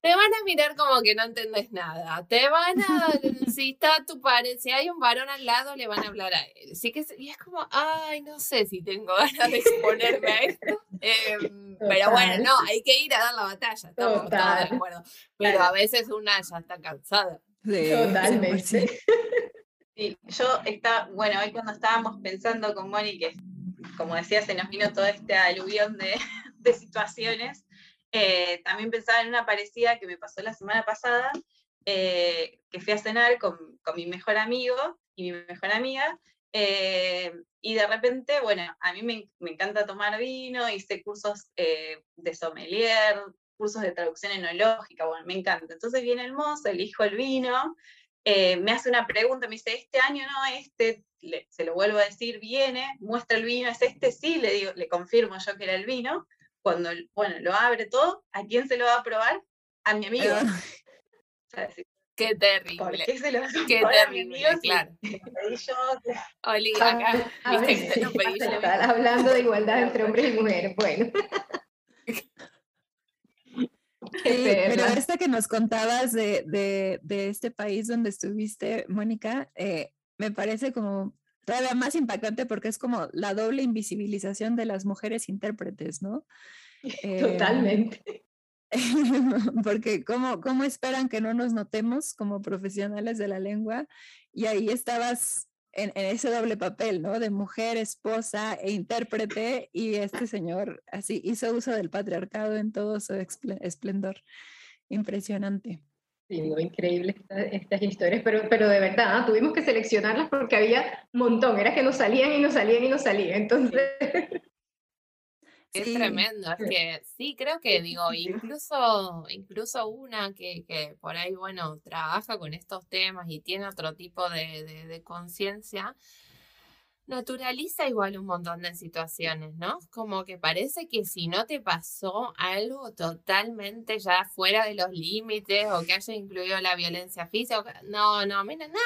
te van a mirar como que no entendés nada, te van a, si está tu padre, si hay un varón al lado, le van a hablar a él, así que, y es como, ay, no sé si tengo ganas de exponerme a esto, em, pero bueno, no, hay que ir a dar la batalla, estamos todos de acuerdo, pero a veces una ya está cansada. Totalmente. Sí, yo está, bueno, hoy cuando estábamos pensando con Moni, que como decía, se nos vino todo este aluvión de, situaciones, eh, también pensaba en una parecida que me pasó la semana pasada, eh, que fui a cenar con, mi mejor amigo y mi mejor amiga, eh, y de repente, bueno, a mí me, me encanta tomar vino, hice cursos de sommelier, cursos de traducción enológica, bueno, me encanta. Entonces viene el mozo, elijo el vino, me hace una pregunta, me dice, este año no, este, se lo vuelvo a decir, viene, muestra el vino, es este, sí, le digo, le confirmo yo que era el vino. Cuando, bueno, lo abre todo, ¿a quién se lo va a probar? A mi amigo. Qué terrible. ¿Por qué se lo Qué terrible, claro. Oli, acá, hablando de igualdad entre hombres y mujeres, bueno. pero esta que nos contabas de, de, este país donde estuviste, Mónica, eh, me parece como todavía más impactante porque es como la doble invisibilización de las mujeres intérpretes, ¿no? Totalmente. porque ¿cómo, ¿cómo esperan que no nos notemos como profesionales de la lengua? Y ahí estabas en, ese doble papel, ¿no? De mujer, esposa e intérprete, y este señor así hizo uso del patriarcado en todo su esplendor. Impresionante. Sí, increíble estas historias, pero, pero de verdad, tuvimos que seleccionarlas porque había un montón, era que nos salían y nos salían y nos salían, entonces... Es tremendo, es que sí, creo que digo, incluso, incluso una que, que, por ahí, bueno, trabaja con estos temas y tiene otro tipo de, de, de conciencia, naturaliza igual un montón de situaciones, ¿no? Como que parece que si no te pasó algo totalmente ya fuera de los límites o que haya incluido la violencia física, no, no, mira, no,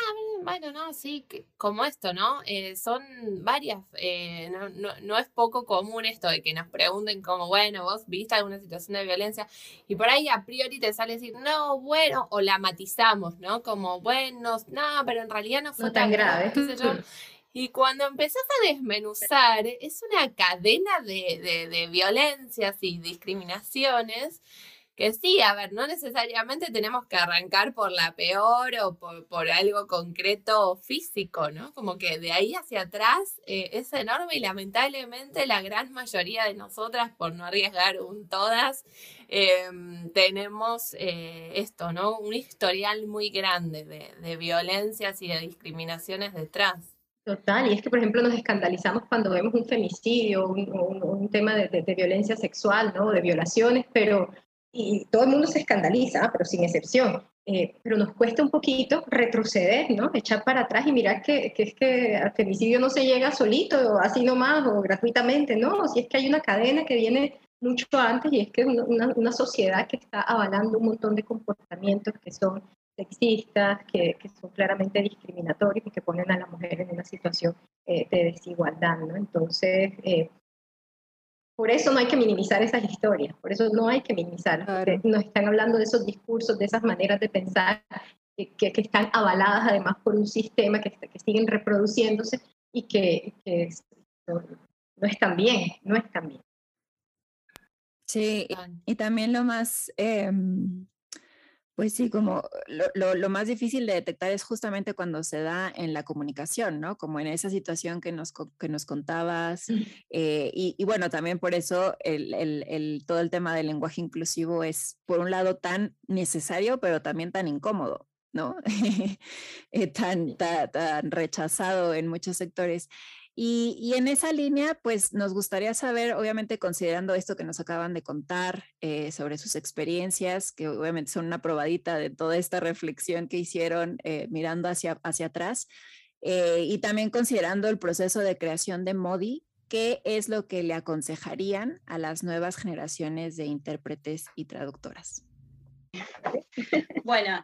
bueno, no, sí, como esto, ¿no? Eh, son varias, eh, no, no, no, es poco común esto de que nos pregunten como, bueno, vos viste alguna situación de violencia y por ahí a priori te sale decir, no, bueno, o la matizamos, ¿no? Como, bueno, no, pero en realidad no fue tan, grave. Y cuando empezás a desmenuzar, es una cadena de, de, violencias y discriminaciones que sí, a ver, no necesariamente tenemos que arrancar por la peor o por, por algo concreto físico, ¿no? Como que de ahí hacia atrás eh, es enorme y lamentablemente la gran mayoría de nosotras, por no arriesgar un todas, em, tenemos eh, esto, ¿no? Un historial muy grande de, de violencias y de discriminaciones detrás. Total, y es que, por ejemplo, nos escandalizamos cuando vemos un femicidio, un, un, tema de, de, violencia sexual, ¿no? de violaciones, pero y todo el mundo se escandaliza, pero sin excepción. Eh, pero nos cuesta un poquito retroceder, ¿no? Echar para atrás y mirar que, que, es que al femicidio no se llega solito, así nomás, o gratuitamente, ¿no? Si es que hay una cadena que viene mucho antes y es que una, una sociedad que está avalando un montón de comportamientos que son sexistas, que, que, son claramente discriminatorios y que ponen a la mujer en una situación eh, de desigualdad, ¿no? Entonces, eh, por eso no hay que minimizar esas historias, por eso no hay que minimizar. Nos están hablando de esos discursos, de esas maneras de pensar que, que, están avaladas además por un sistema que, que siguen reproduciéndose y que, no, no, están bien, no están bien. Sí, y, también lo más eh, pues sí, como lo, lo, más difícil de detectar es justamente cuando se da en la comunicación, ¿no? Como en esa situación que nos, que nos contabas. Eh, y, y, bueno, también por eso el, el, el, todo el tema del lenguaje inclusivo es, por un lado, tan necesario, pero también tan incómodo, ¿no? Eh, tan, tan, tan, rechazado en muchos sectores. Y, en esa línea, pues nos gustaría saber, obviamente considerando esto que nos acaban de contar eh, sobre sus experiencias, que obviamente son una probadita de toda esta reflexión que hicieron eh, mirando hacia, hacia atrás, eh, y también considerando el proceso de creación de Modi, ¿qué es lo que le aconsejarían a las nuevas generaciones de intérpretes y traductoras? Bueno,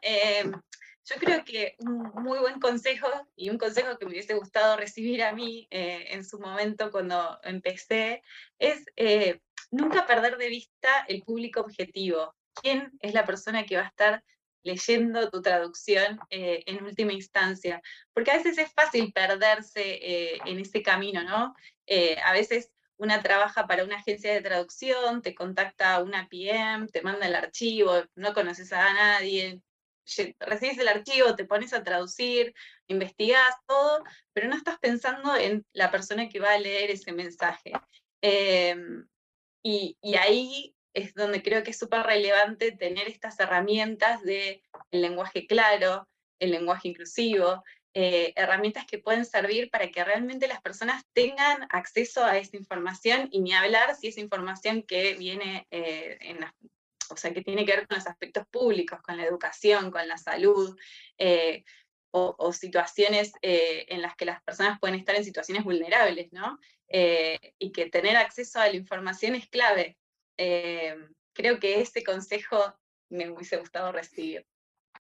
yo creo que un muy buen consejo y un consejo que me hubiese gustado recibir a mí eh, en su momento cuando empecé es eh, nunca perder de vista el público objetivo. ¿Quién es la persona que va a estar leyendo tu traducción eh, en última instancia? Porque a veces es fácil perderse en ese camino, ¿no? a veces una trabaja para una agencia de traducción, te contacta una PM, te manda el archivo, no conoces a nadie, recibes el archivo, te pones a traducir, investigás todo, pero no estás pensando en la persona que va a leer ese mensaje. Em, y, ahí es donde creo que es súper relevante tener estas herramientas de lenguaje claro, el lenguaje inclusivo, eh, herramientas que pueden servir para que realmente las personas tengan acceso a esa información y ni hablar si esa información que viene eh, en o sea, que tiene que ver con los aspectos públicos, con la educación, con la salud, eh, o, situaciones en las que las personas pueden estar en situaciones vulnerables, ¿no? y que tener acceso a la información es clave. creo que ese consejo me hubiese gustado recibir.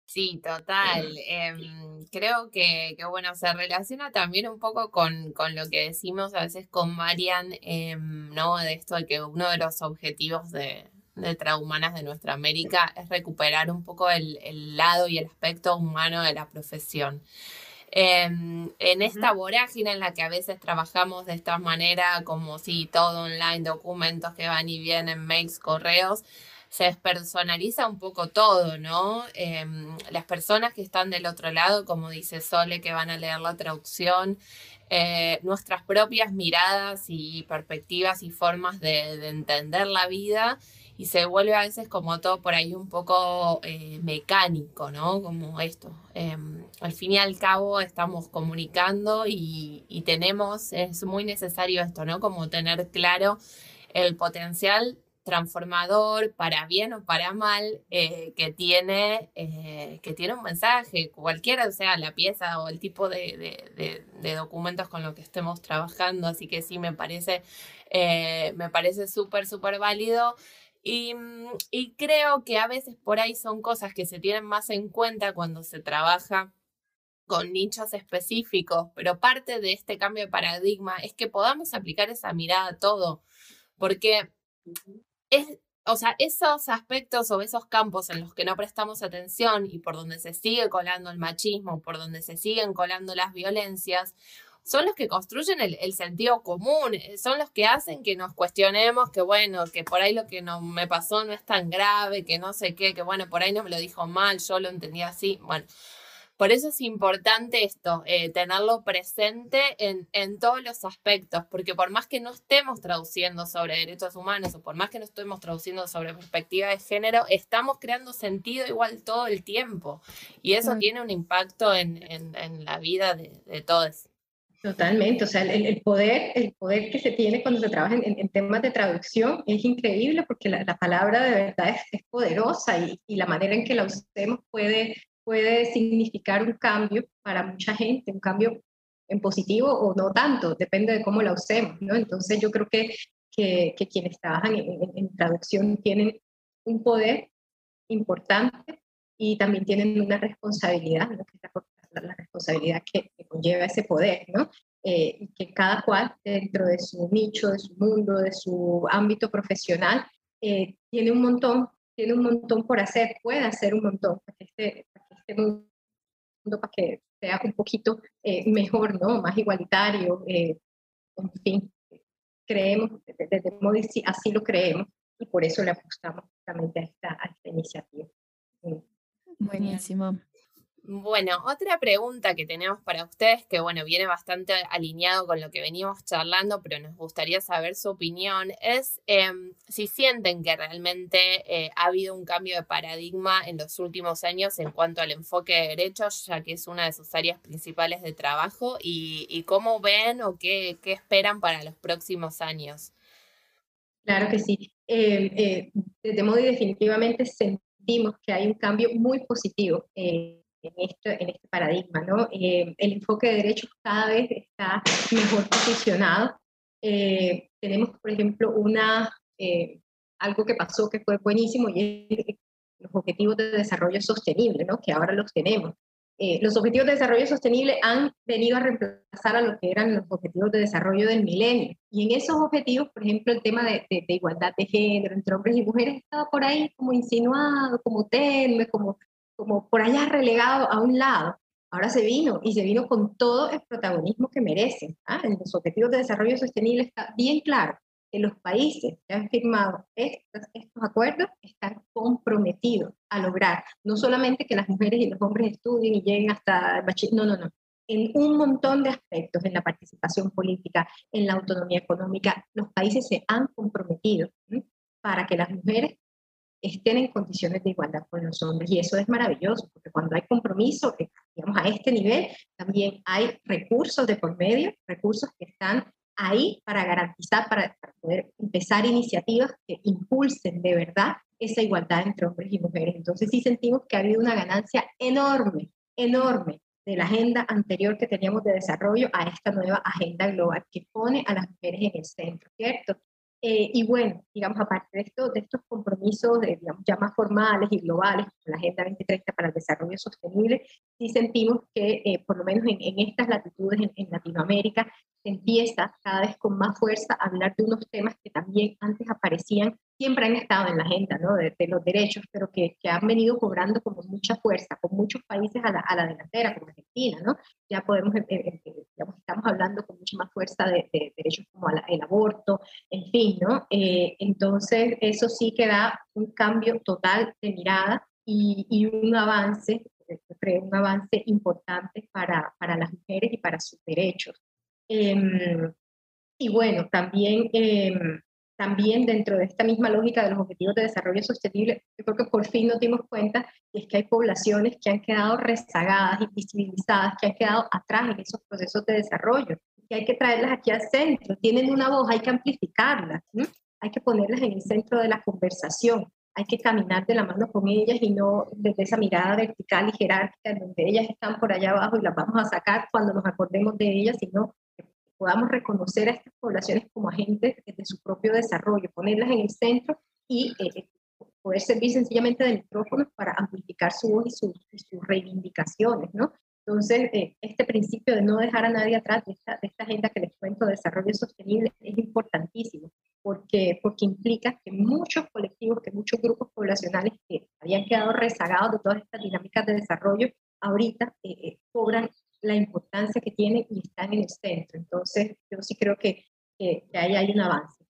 Sí, total. Em, creo que, bueno, se relaciona también un poco con, lo que decimos a veces con Marian, em, ¿no? De esto de que uno de los objetivos de, de Trahumanas de nuestra América es recuperar un poco el, lado y el aspecto humano de la profesión. Em, en esta vorágine en la que a veces trabajamos de esta manera, como si todo online, documentos que van y vienen, mails, correos, se despersonaliza un poco todo, ¿no? Em, las personas que están del otro lado, como dice Sole, que van a leer la traducción, eh, nuestras propias miradas y perspectivas y formas de, entender la vida y se vuelve a veces como todo por ahí un poco eh, mecánico, ¿no? Como esto. Em, al fin y al cabo estamos comunicando y, y, tenemos, es muy necesario esto, ¿no? Como tener claro el potencial transformador, para bien o para mal, eh, que, tiene, eh, que tiene un mensaje, cualquiera sea la pieza o el tipo de, documentos con los que estemos trabajando. Así que sí, me parece, me parece súper, súper válido. Y, y creo que a veces por ahí son cosas que se tienen más en cuenta cuando se trabaja con nichos específicos, pero parte de este cambio de paradigma es que podamos aplicar esa mirada a todo, porque es, o sea, esos aspectos o esos campos en los que no prestamos atención y por donde se sigue colando el machismo, por donde se siguen colando las violencias, son los que construyen el, sentido común, eh, son los que hacen que nos cuestionemos que, bueno, que por ahí lo que no me pasó no es tan grave, que no sé qué, que, bueno, por ahí no me lo dijo mal, yo lo entendí así. Bueno, por eso es importante esto, eh, tenerlo presente en, en, todos los aspectos, porque por más que no estemos traduciendo sobre derechos humanos o por más que no estemos traduciendo sobre perspectiva de género, estamos creando sentido igual todo el tiempo. Y eso tiene un impacto en, en, la vida de, de, todos. Totalmente, o sea, el, poder, el poder que se tiene cuando se trabaja en, temas de traducción es increíble porque la, la palabra de verdad es, poderosa y, la manera en que la usemos puede puede significar un cambio para mucha gente, un cambio en positivo o no tanto, depende de cómo la usemos, ¿no? Entonces yo creo que, que, quienes trabajan en, traducción tienen un poder importante y también tienen una responsabilidad, ¿no? que es responsabilidad que, conlleva ese poder, ¿no? Eh, y que cada cual dentro de su nicho, de su mundo, de su ámbito profesional, eh, tiene un montón, tiene un montón por hacer, puede hacer un montón para que este, este mundo para que sea un poquito eh, mejor, ¿no? Más igualitario, eh, en fin, creemos, desde Modi así lo creemos y por eso le apostamos justamente a esta, a esta iniciativa. Buenísimo. Bueno, otra pregunta que tenemos para ustedes, que bueno, viene bastante alineado con lo que venimos charlando, pero nos gustaría saber su opinión, es em, si sienten que realmente eh, ha habido un cambio de paradigma en los últimos años en cuanto al enfoque de derechos, ya que es una de sus áreas principales de trabajo, y, cómo ven o qué, esperan para los próximos años. Claro que sí. Eh, eh, desde Modi definitivamente sentimos que hay un cambio muy positivo en, esto, en este paradigma. ¿no? Eh, el enfoque de derechos cada vez está mejor posicionado. Eh, tenemos, por ejemplo, una, eh, algo que pasó que fue buenísimo y es los objetivos de desarrollo sostenible, ¿no? que ahora los tenemos. Eh, los objetivos de desarrollo sostenible han venido a reemplazar a lo que eran los objetivos de desarrollo del milenio. Y en esos objetivos, por ejemplo, el tema de, de, igualdad de género entre hombres y mujeres estaba por ahí como insinuado, como tenue, como, como por allá relegado a un lado. Ahora se vino y se vino con todo el protagonismo que merece. ¿ah? En los objetivos de desarrollo sostenible está bien claro que los países que han firmado estos, estos acuerdos están comprometidos a lograr no solamente que las mujeres y los hombres estudien y lleguen hasta el bachiller, no, no, no, en un montón de aspectos, en la participación política, en la autonomía económica, los países se han comprometido para que las mujeres estén en condiciones de igualdad con los hombres. Y eso es maravilloso, porque cuando hay compromiso, eh, digamos, a este nivel, también hay recursos de por medio, recursos que están ahí para garantizar, para, poder empezar iniciativas que impulsen de verdad esa igualdad entre hombres y mujeres. Entonces sí sentimos que ha habido una ganancia enorme, enorme de la agenda anterior que teníamos de desarrollo a esta nueva agenda global que pone a las mujeres en el centro, ¿cierto? Eh, y bueno, digamos, aparte de, esto, de estos compromisos de, digamos, ya más formales y globales, como la Agenda 2030 para el Desarrollo Sostenible, sí sentimos que, eh, por lo menos en, estas latitudes en, en, Latinoamérica, se empieza cada vez con más fuerza a hablar de unos temas que también antes aparecían siempre han estado en la agenda ¿no? de, los derechos, pero que, que, han venido cobrando como mucha fuerza, con muchos países a la, a la delantera, como Argentina, ¿no? Ya podemos, eh, eh, eh, digamos, estamos hablando con mucha más fuerza de, derechos como el aborto, en fin, ¿no? entonces, eso sí que da un cambio total de mirada y, y un avance, creo, un avance importante para, para las mujeres y para sus derechos. Em, y bueno, también em, también dentro de esta misma lógica de los objetivos de desarrollo sostenible, yo creo que por fin nos dimos cuenta es que hay poblaciones que han quedado rezagadas, invisibilizadas, que han quedado atrás en esos procesos de desarrollo, que hay que traerlas aquí al centro, tienen una voz, hay que amplificarlas, hay que ponerlas en el centro de la conversación, hay que caminar de la mano con ellas y no desde esa mirada vertical y jerárquica donde ellas están por allá abajo y las vamos a sacar cuando nos acordemos de ellas, sino podamos reconocer a estas poblaciones como agentes de su propio desarrollo, ponerlas en el centro y eh, poder servir sencillamente de micrófonos para amplificar su voz y, sus reivindicaciones, ¿no? Entonces, eh, este principio de no dejar a nadie atrás de esta, de esta, agenda que les cuento de desarrollo sostenible es importantísimo, porque, porque implica que muchos colectivos, que muchos grupos poblacionales que habían quedado rezagados de todas estas dinámicas de desarrollo, ahorita eh, cobran la importancia que tiene y están en el centro. Entonces, yo sí creo que, que, ahí hay un avance.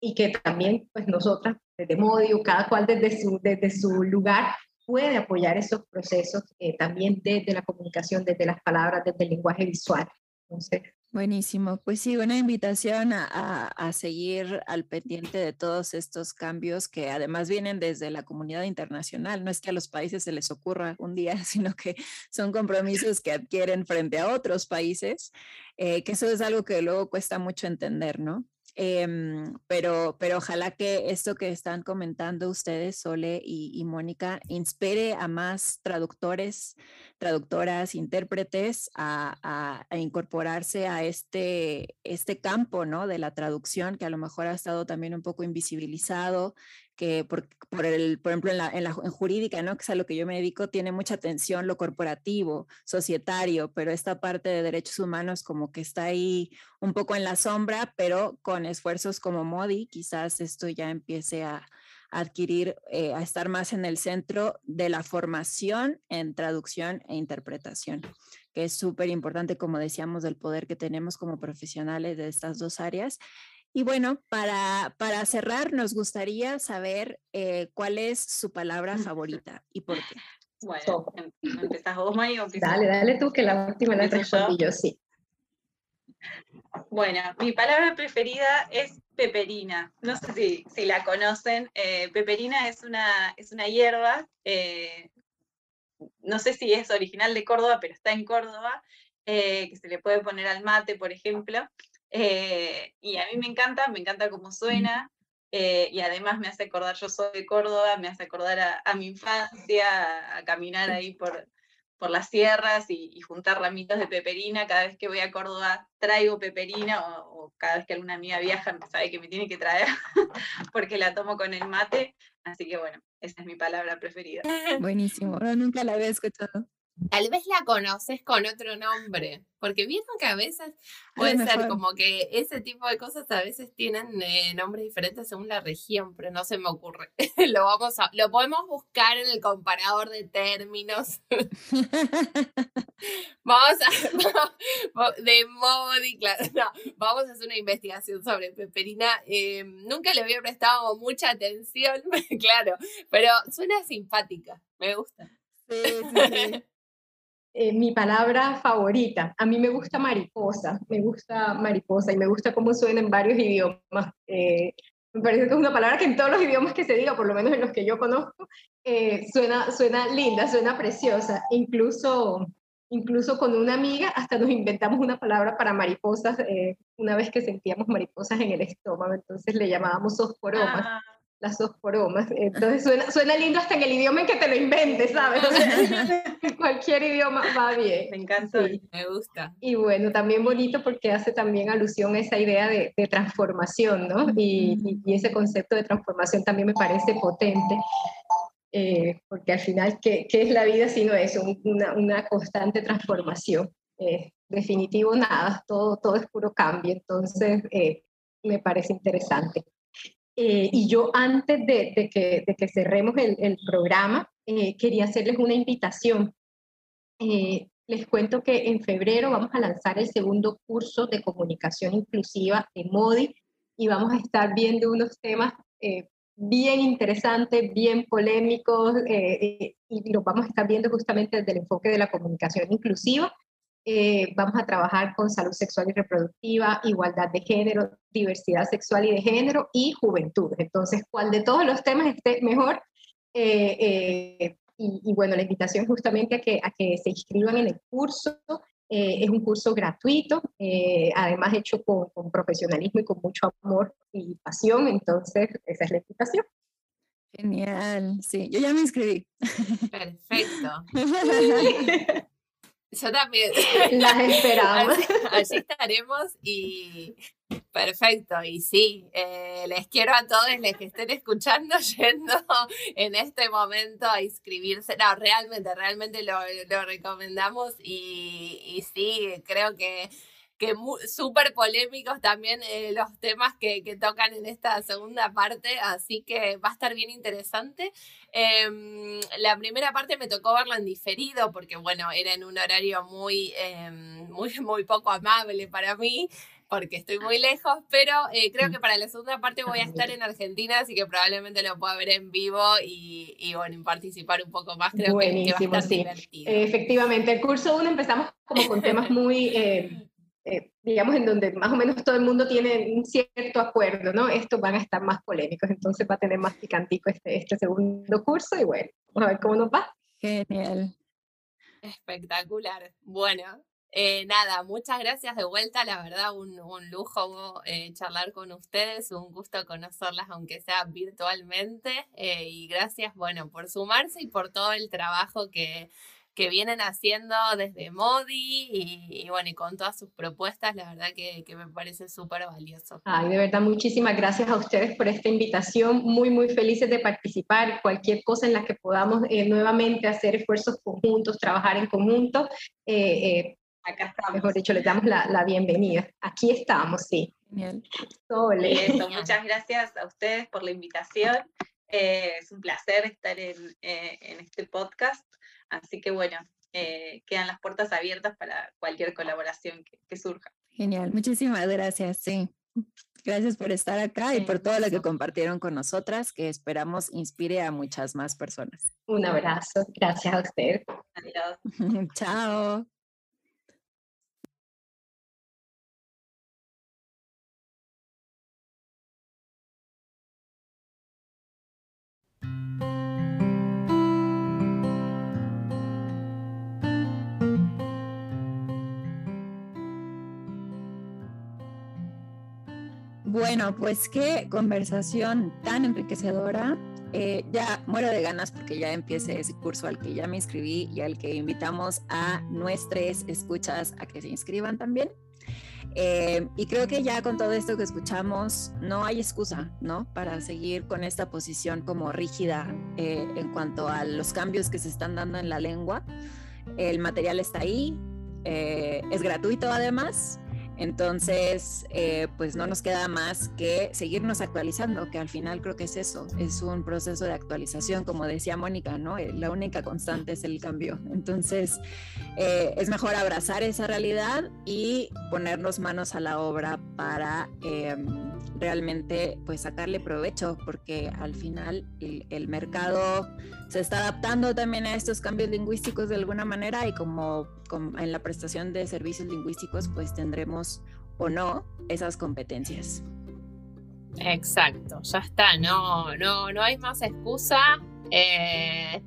Y que también, pues nosotras, desde Modio, cada cual desde su, desde su lugar, puede apoyar esos procesos eh, también desde la comunicación, desde las palabras, desde el lenguaje visual. Entonces, Buenísimo. Pues sí, una invitación a, seguir al pendiente de todos estos cambios que además vienen desde la comunidad internacional. No es que a los países se les ocurra un día, sino que son compromisos que adquieren frente a otros países, eh, que eso es algo que luego cuesta mucho entender, ¿no? Em, pero, pero ojalá que esto que están comentando ustedes, Sole y, Mónica, inspire a más traductores, traductoras, intérpretes a, incorporarse a este, este campo ¿no? de la traducción que a lo mejor ha estado también un poco invisibilizado, que por, el, por ejemplo en la, en la en jurídica, ¿no? que es a lo que yo me dedico, tiene mucha atención lo corporativo, societario, pero esta parte de derechos humanos como que está ahí un poco en la sombra, pero con esfuerzos como Modi, quizás esto ya empiece a, adquirir, eh, a estar más en el centro de la formación en traducción e interpretación, que es súper importante, como decíamos, del poder que tenemos como profesionales de estas dos áreas y bueno, para, para cerrar, nos gustaría saber eh, cuál es su palabra favorita y por qué. Bueno, em, ¿empezás vos, May, o Dale, dale tú, que la última la respondí yo, sí. Bueno, mi palabra preferida es peperina. No sé si, si la conocen. Eh, peperina es una, es una hierba, eh, no sé si es original de Córdoba, pero está en Córdoba, que se le puede poner al mate, por ejemplo. Eh, y a mí me encanta, me encanta cómo suena, eh, y además me hace acordar, yo soy de Córdoba, me hace acordar a, mi infancia, a, caminar ahí por, por las sierras y, juntar ramitos de peperina. Cada vez que voy a Córdoba traigo peperina o, cada vez que alguna amiga viaja sabe que me tiene que traer porque la tomo con el mate. Así que bueno, esa es mi palabra preferida. Buenísimo, nunca la había escuchado. Tal vez la conoces con otro nombre, porque vieron que a veces puede ser como que ese tipo de cosas a veces tienen eh, nombres diferentes según la región, pero no se me ocurre. lo vamos a, lo podemos buscar en el comparador de términos. vamos a de claro, no, vamos a hacer una investigación sobre Peperina. Eh, nunca le había prestado mucha atención, claro, pero suena simpática, me gusta. Sí, sí, eh, mi palabra favorita. A mí me gusta mariposa, me gusta mariposa y me gusta cómo suena en varios idiomas. Eh, me parece que es una palabra que en todos los idiomas que se diga, por lo menos en los que yo conozco, eh, suena, suena linda, suena preciosa. Incluso, incluso con una amiga hasta nos inventamos una palabra para mariposas una vez que sentíamos mariposas en el estómago, entonces le llamábamos osporomas. Ah las dos poromas. Entonces suena, suena lindo hasta en el idioma en que te lo inventes, ¿sabes? en cualquier idioma va bien. Me encanta, me gusta. Y bueno, también bonito porque hace también alusión a esa idea de, transformación, ¿no? Y, y, ese concepto de transformación también me parece potente. Eh, porque al final, ¿qué, ¿qué, es la vida sino eso? Una, una constante transformación. Eh, definitivo nada, todo, todo es puro cambio. Entonces, eh, me parece interesante. Eh, y yo antes de, que, cerremos el, el programa, eh, quería hacerles una invitación. Eh, les cuento que en febrero vamos a lanzar el segundo curso de comunicación inclusiva de MODI y vamos a estar viendo unos temas bien interesantes, bien polémicos y los vamos a estar viendo justamente desde el enfoque de la comunicación inclusiva eh, vamos a trabajar con salud sexual y reproductiva, igualdad de género, diversidad sexual y de género y juventud. Entonces, ¿cuál de todos los temas esté mejor? Eh, eh, y, bueno, la invitación justamente a que, a que se inscriban en el curso. es un curso gratuito, además hecho con, con, profesionalismo y con mucho amor y pasión. Entonces, esa es la invitación. Genial, sí, yo ya me inscribí. Perfecto. Yo también. Las esperamos. Allí, estaremos y perfecto. Y sí, eh, les quiero a todos los que estén escuchando yendo en este momento a inscribirse. No, realmente, realmente lo, lo recomendamos y, y sí, creo que que súper polémicos también eh, los temas que, que, tocan en esta segunda parte, así que va a estar bien interesante. Em, la primera parte me tocó verla en diferido porque, bueno, era en un horario muy, em, muy, muy poco amable para mí porque estoy muy lejos, pero eh, creo que para la segunda parte voy a estar en Argentina, así que probablemente lo pueda ver en vivo y, y bueno, participar un poco más. Creo que, va a estar sí. divertido. Efectivamente, el curso 1 empezamos como con temas muy eh, eh, digamos, en donde más o menos todo el mundo tiene un cierto acuerdo, ¿no? Estos van a estar más polémicos, entonces va a tener más picantico este, este segundo curso y bueno, vamos a ver cómo nos va. Genial. Espectacular. Bueno, eh, nada, muchas gracias de vuelta, la verdad, un, un lujo eh, charlar con ustedes, un gusto conocerlas, aunque sea virtualmente, y gracias, bueno, por sumarse y por todo el trabajo que, que vienen haciendo desde Modi y, bueno, y con todas sus propuestas, la verdad que, me parece súper valioso. Ay, de verdad, muchísimas gracias a ustedes por esta invitación, muy, muy felices de participar, cualquier cosa en la que podamos eh, nuevamente hacer esfuerzos conjuntos, trabajar en conjunto, eh, eh, acá estamos. Mejor dicho, les damos la, la bienvenida. Aquí estamos, sí. Genial. muchas gracias a ustedes por la invitación. es un placer estar en, en este podcast. Así que bueno, eh, quedan las puertas abiertas para cualquier colaboración que, surja. Genial, muchísimas gracias, sí. Gracias por estar acá y por todo lo que compartieron con nosotras, que esperamos inspire a muchas más personas. Un abrazo, gracias a usted. Adiós. Chao. Bueno, pues qué conversación tan enriquecedora. eh, ya muero de ganas porque ya empiece ese curso al que ya me inscribí y al que invitamos a nuestros escuchas a que se inscriban también. Eh, y creo que ya con todo esto que escuchamos, no hay excusa, ¿no? Para seguir con esta posición como rígida eh, en cuanto a los cambios que se están dando en la lengua. El material está ahí, es gratuito además, entonces, eh, pues no nos queda más que seguirnos actualizando, que al final creo que es eso, es un proceso de actualización, como decía Mónica, ¿no? Eh, la única constante es el cambio. Entonces, eh, es mejor abrazar esa realidad y ponernos manos a la obra para realmente pues sacarle provecho, porque al final el mercado se está adaptando también a estos cambios lingüísticos de alguna manera y como, en la prestación de servicios lingüísticos pues tendremos o no esas competencias. Exacto, ya está, no, no, no hay más excusa. Eh,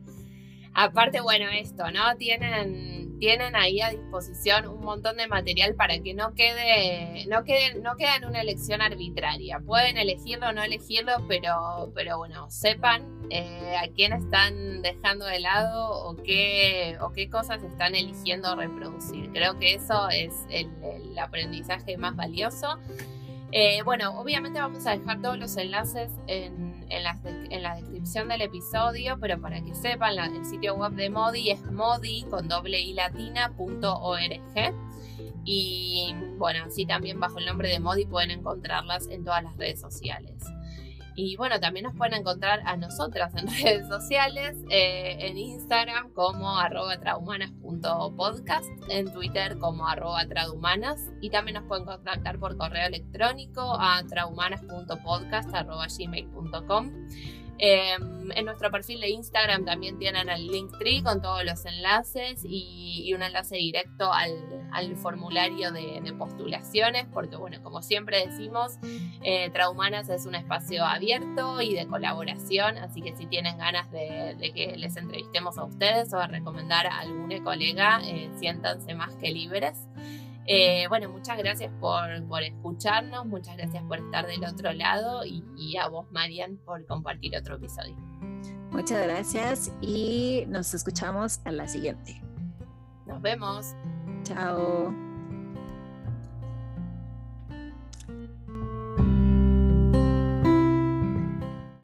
aparte, bueno, esto, ¿no? Tienen tienen ahí a disposición un montón de material para que no quede, no quede, no quede en una elección arbitraria. Pueden elegirlo o no elegirlo, pero, pero bueno, sepan eh, a quién están dejando de lado o qué, o qué cosas están eligiendo reproducir. Creo que eso es el aprendizaje más valioso. Eh, bueno, obviamente vamos a dejar todos los enlaces en, la, descripción del episodio, pero para que sepan, el sitio web de Modi es modi con doble i Y bueno, así también bajo el nombre de Modi pueden encontrarlas en todas las redes sociales. Y bueno, también nos pueden encontrar a nosotras en redes sociales, eh, en Instagram como arroba traumanas.podcast, en Twitter como arroba y también nos pueden contactar por correo electrónico a traumanas.podcast.gmail.com. Em, en nuestro perfil de Instagram también tienen el Linktree con todos los enlaces y, un enlace directo al, formulario de, postulaciones, porque bueno, como siempre decimos, eh, Traumanas es un espacio abierto y de colaboración, así que si tienen ganas de, que les entrevistemos a ustedes o a recomendar a algún colega, eh, siéntanse más que libres. Eh, bueno, muchas gracias por, escucharnos, muchas gracias por estar del otro lado y, y a vos, Marian, por compartir otro episodio. Muchas gracias y nos escuchamos a la siguiente. Nos vemos. Chao.